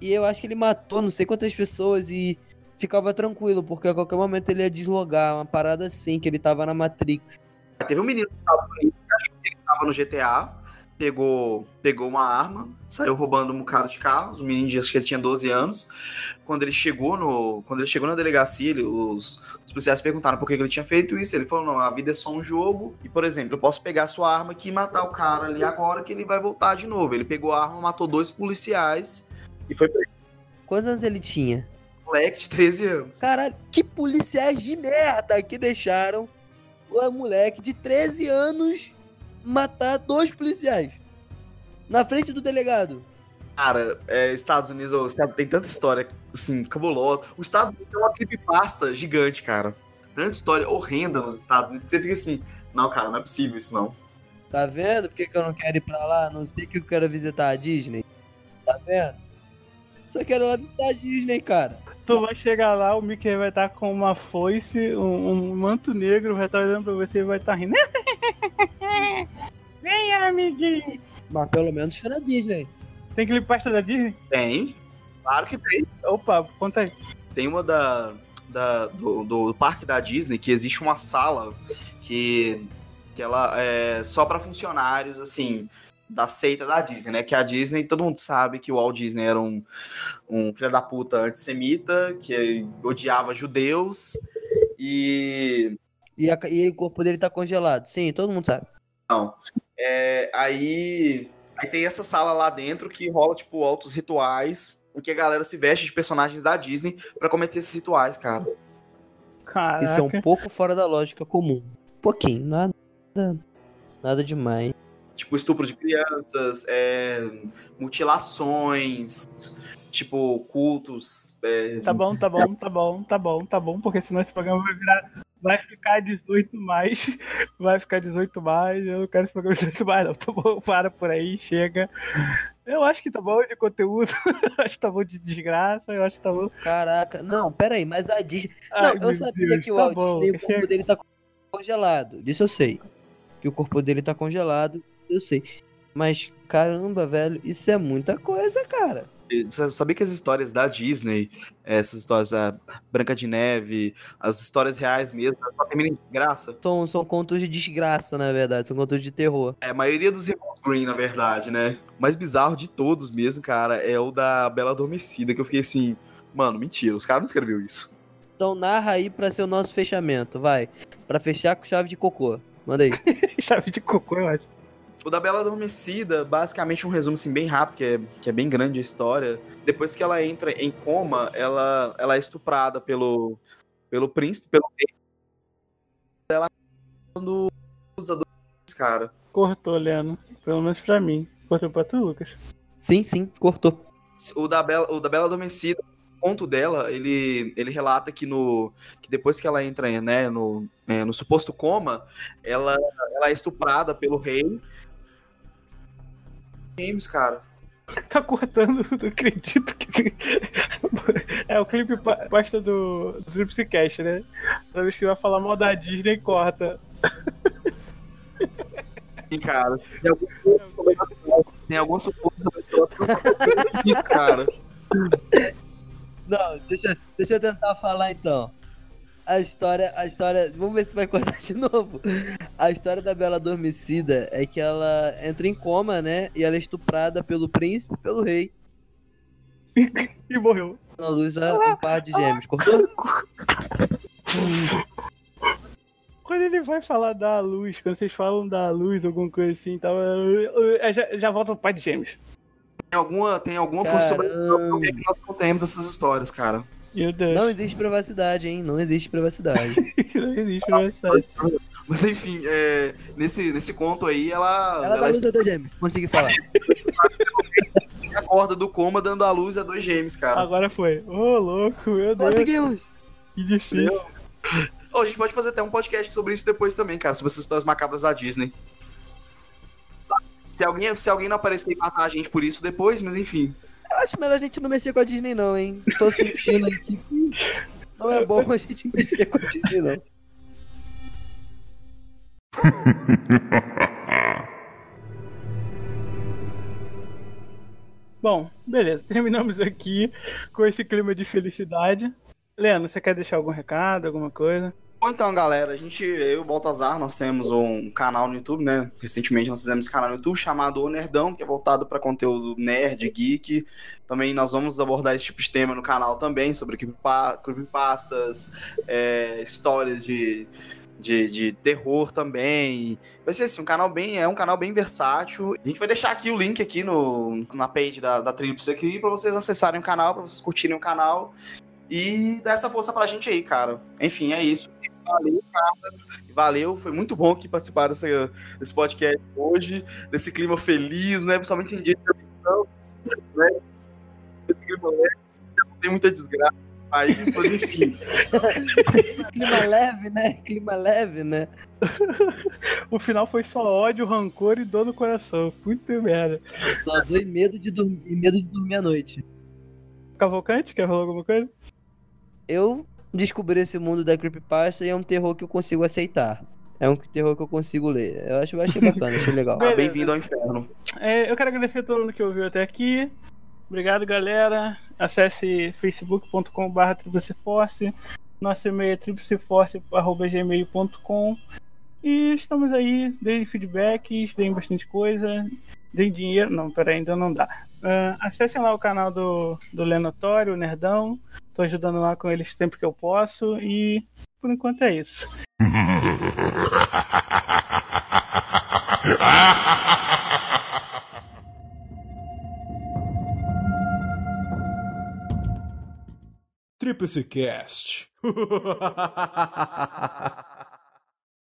e eu acho que ele matou não sei quantas pessoas e ficava tranquilo, porque a qualquer momento ele ia deslogar, uma parada assim, que ele tava na Matrix. Teve um menino que achou que ele tava no GTA, pegou, pegou uma arma, saiu roubando um cara de carros, o menino disse que ele tinha 12 anos. Quando ele chegou no, quando ele chegou na delegacia, ele- os, os policiais perguntaram por que que ele tinha feito isso. Ele falou: "Não, a vida é só um jogo e, por exemplo, eu posso pegar sua arma aqui e matar o cara ali agora que ele vai voltar de novo". Ele pegou a arma, matou dois policiais e foi preso. Quantos anos ele tinha? Moleque de 13 anos. Caralho, que policiais de merda que deixaram o moleque de 13 anos matar dois policiais. Na frente do delegado. Cara, é, Estados Unidos tem tanta história, assim, cabulosa. Os Estados Unidos é uma creepypasta gigante, cara. Tanta história horrenda nos Estados Unidos que você fica assim, não, cara, não é possível isso, não. Tá vendo? Por que, que eu não quero ir pra lá? Não sei que eu quero visitar a Disney. Tá vendo? Só quero ir lá visitar a Disney, cara. Tu vai chegar lá, o Mickey vai estar com uma foice, um, um manto negro, vai estar olhando pra você e vai estar rindo. Vem, amiguinho! Mas pelo menos foi na Disney. Tem que ir pasta da Disney? Tem? Claro que tem. Opa, conta aí. Tem uma da, da- do, do parque da Disney que existe uma sala que, que ela é só pra funcionários, assim, da seita da Disney, né? Que a Disney, todo mundo sabe que o Walt Disney era um, um filho da puta antissemita, que odiava judeus e E, a- e o corpo dele tá congelado. Sim, todo mundo sabe. Não. É, aí, aí tem essa sala lá dentro que rola, tipo, altos rituais em que a galera se veste de personagens da Disney pra cometer esses rituais, cara. Caraca. Isso é um pouco fora da lógica comum. Um pouquinho, nada. Nada demais. Tipo, estupro de crianças, é, mutilações, tipo, cultos. é, Tá bom, tá bom, tá bom, tá bom, tá bom, porque senão esse programa vai virar. Vai ficar 18 mais. Vai ficar 18 mais. Eu não quero esse programa 18 mais, não. Tá bom, para por aí, chega. Eu acho que tá bom de conteúdo. acho que tá bom de desgraça. Eu acho que tá bom. Caraca, não, pera aí, mas a Disney. Ai, Não, eu sabia Deus, que o tá Walt bom, Disney, o corpo chega. dele tá congelado. Disso eu sei. Que o corpo dele tá congelado, eu sei. Mas, caramba, velho, isso é muita coisa, cara. Você sabia que as histórias da Disney, essas histórias da Branca de Neve, as histórias reais mesmo, só terminam em desgraça? São, são contos de desgraça, na verdade. São contos de terror. É, a maioria dos irmãos Green, na verdade, né? O mais bizarro de todos mesmo, cara, é o da Bela Adormecida, que eu fiquei assim, mano, mentira, os caras não escreveu isso. Então narra aí pra ser o nosso fechamento, vai. Pra fechar com chave de cocô. Manda aí. Chave de cocô, eu acho. O da Bela Adormecida, basicamente um resumo assim, bem rápido, que é, que é bem grande a história. Depois que ela entra em coma, ela, ela é estuprada pelo, pelo príncipe, pelo rei. Ela quando os adolescentes, cara. Cortou, Leno. Pelo menos pra mim. Cortou pra tu, Lucas. Sim, sim, cortou. O da Bela, o da Bela Adormecida, o conto dela, ele, ele relata que no que depois que ela entra né, no, é, no suposto coma, ela, ela é estuprada pelo rei. Games, cara. Tá cortando, não acredito que. É o clipe pa- pasta do, do Tripsicast, né? Toda vez que vai falar mal da Disney, corta. Sim, cara. Tem algum suposto. Tem algum suposto sobrenatural. Isso, cara. Não, deixa, deixa eu tentar falar então. A história, a história. Vamos ver se vai cortar de novo. A história da Bela Adormecida é que ela entra em coma, né? E ela é estuprada pelo príncipe e pelo rei. E morreu. Na luz a um par de gêmeos. Cortou? Quando ele vai falar da luz, quando vocês falam da luz, alguma coisa assim e tal, eu- eu- eu já, já volta pro pai de gêmeos. Tem alguma, tem alguma Caramba. por que nós contemos essas histórias, cara. Meu Deus. Não existe privacidade, hein? Não existe privacidade. Não existe privacidade. Mas enfim, é, nesse, nesse conto aí, ela, Ela dá ela luz a dois gêmeos. Consegui falar. acorda do coma dando a luz a dois gêmeos, cara. Agora foi. Ô, louco, meu Deus. Conseguimos! Que difícil. Ô, a gente pode fazer até um podcast sobre isso depois também, cara, sobre essas histórias macabras da Disney. Se alguém, se alguém não aparecer e matar a gente por isso depois, mas enfim. Eu acho melhor a gente não mexer com a Disney, não, hein? Tô sentindo aqui não é bom a gente mexer com a Disney, não. Bom, beleza. Terminamos aqui com esse clima de felicidade. Leno, você quer deixar algum recado, alguma coisa? Bom, então, galera, a gente, eu e o Baltazar, nós temos um canal no YouTube, né? Recentemente nós fizemos esse canal no YouTube chamado O Nerdão, que é voltado para conteúdo nerd, geek. Também nós vamos abordar esse tipo de tema no canal também, sobre creepypa- creepypastas, é, histórias de, de, de terror também. Vai ser assim, um canal bem, é um canal bem versátil. A gente vai deixar aqui o link aqui no, na page da, da Trips aqui para vocês acessarem o canal, para vocês curtirem o canal e dar essa força pra gente aí, cara. Enfim, é isso. Valeu, cara. Valeu, foi muito bom aqui participar desse, desse podcast hoje, desse clima feliz, né? Principalmente em dia de eleição, né? Esse clima leve, não tem muita desgraça no país, mas enfim. Clima leve, né? Clima leve, né? O final foi só ódio, rancor e dor no coração. Puta merda. Só dor e medo de dormir, e medo de dormir à noite. Cavalcante, quer falar alguma coisa? Eu descobri esse mundo da creepypasta e é um terror que eu consigo aceitar. É um terror que eu consigo ler. Eu acho, eu achei bacana, achei legal. Ah. Bem-vindo ao inferno. É, eu quero agradecer a todo mundo que ouviu até aqui. Obrigado, galera. Acesse facebook.com.br tripleforce. Nosso e-mail é tripleforce.gmail.com E estamos aí, deem feedbacks, deem bastante coisa, deem dinheiro. Não, peraí, ainda não dá. Ah, acessem lá o canal do, do Lenotório, o Nerdão. Tô ajudando lá com eles sempre que eu posso. E por enquanto é isso. Tríplice Cast.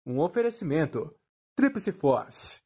um oferecimento. Tríplice Force.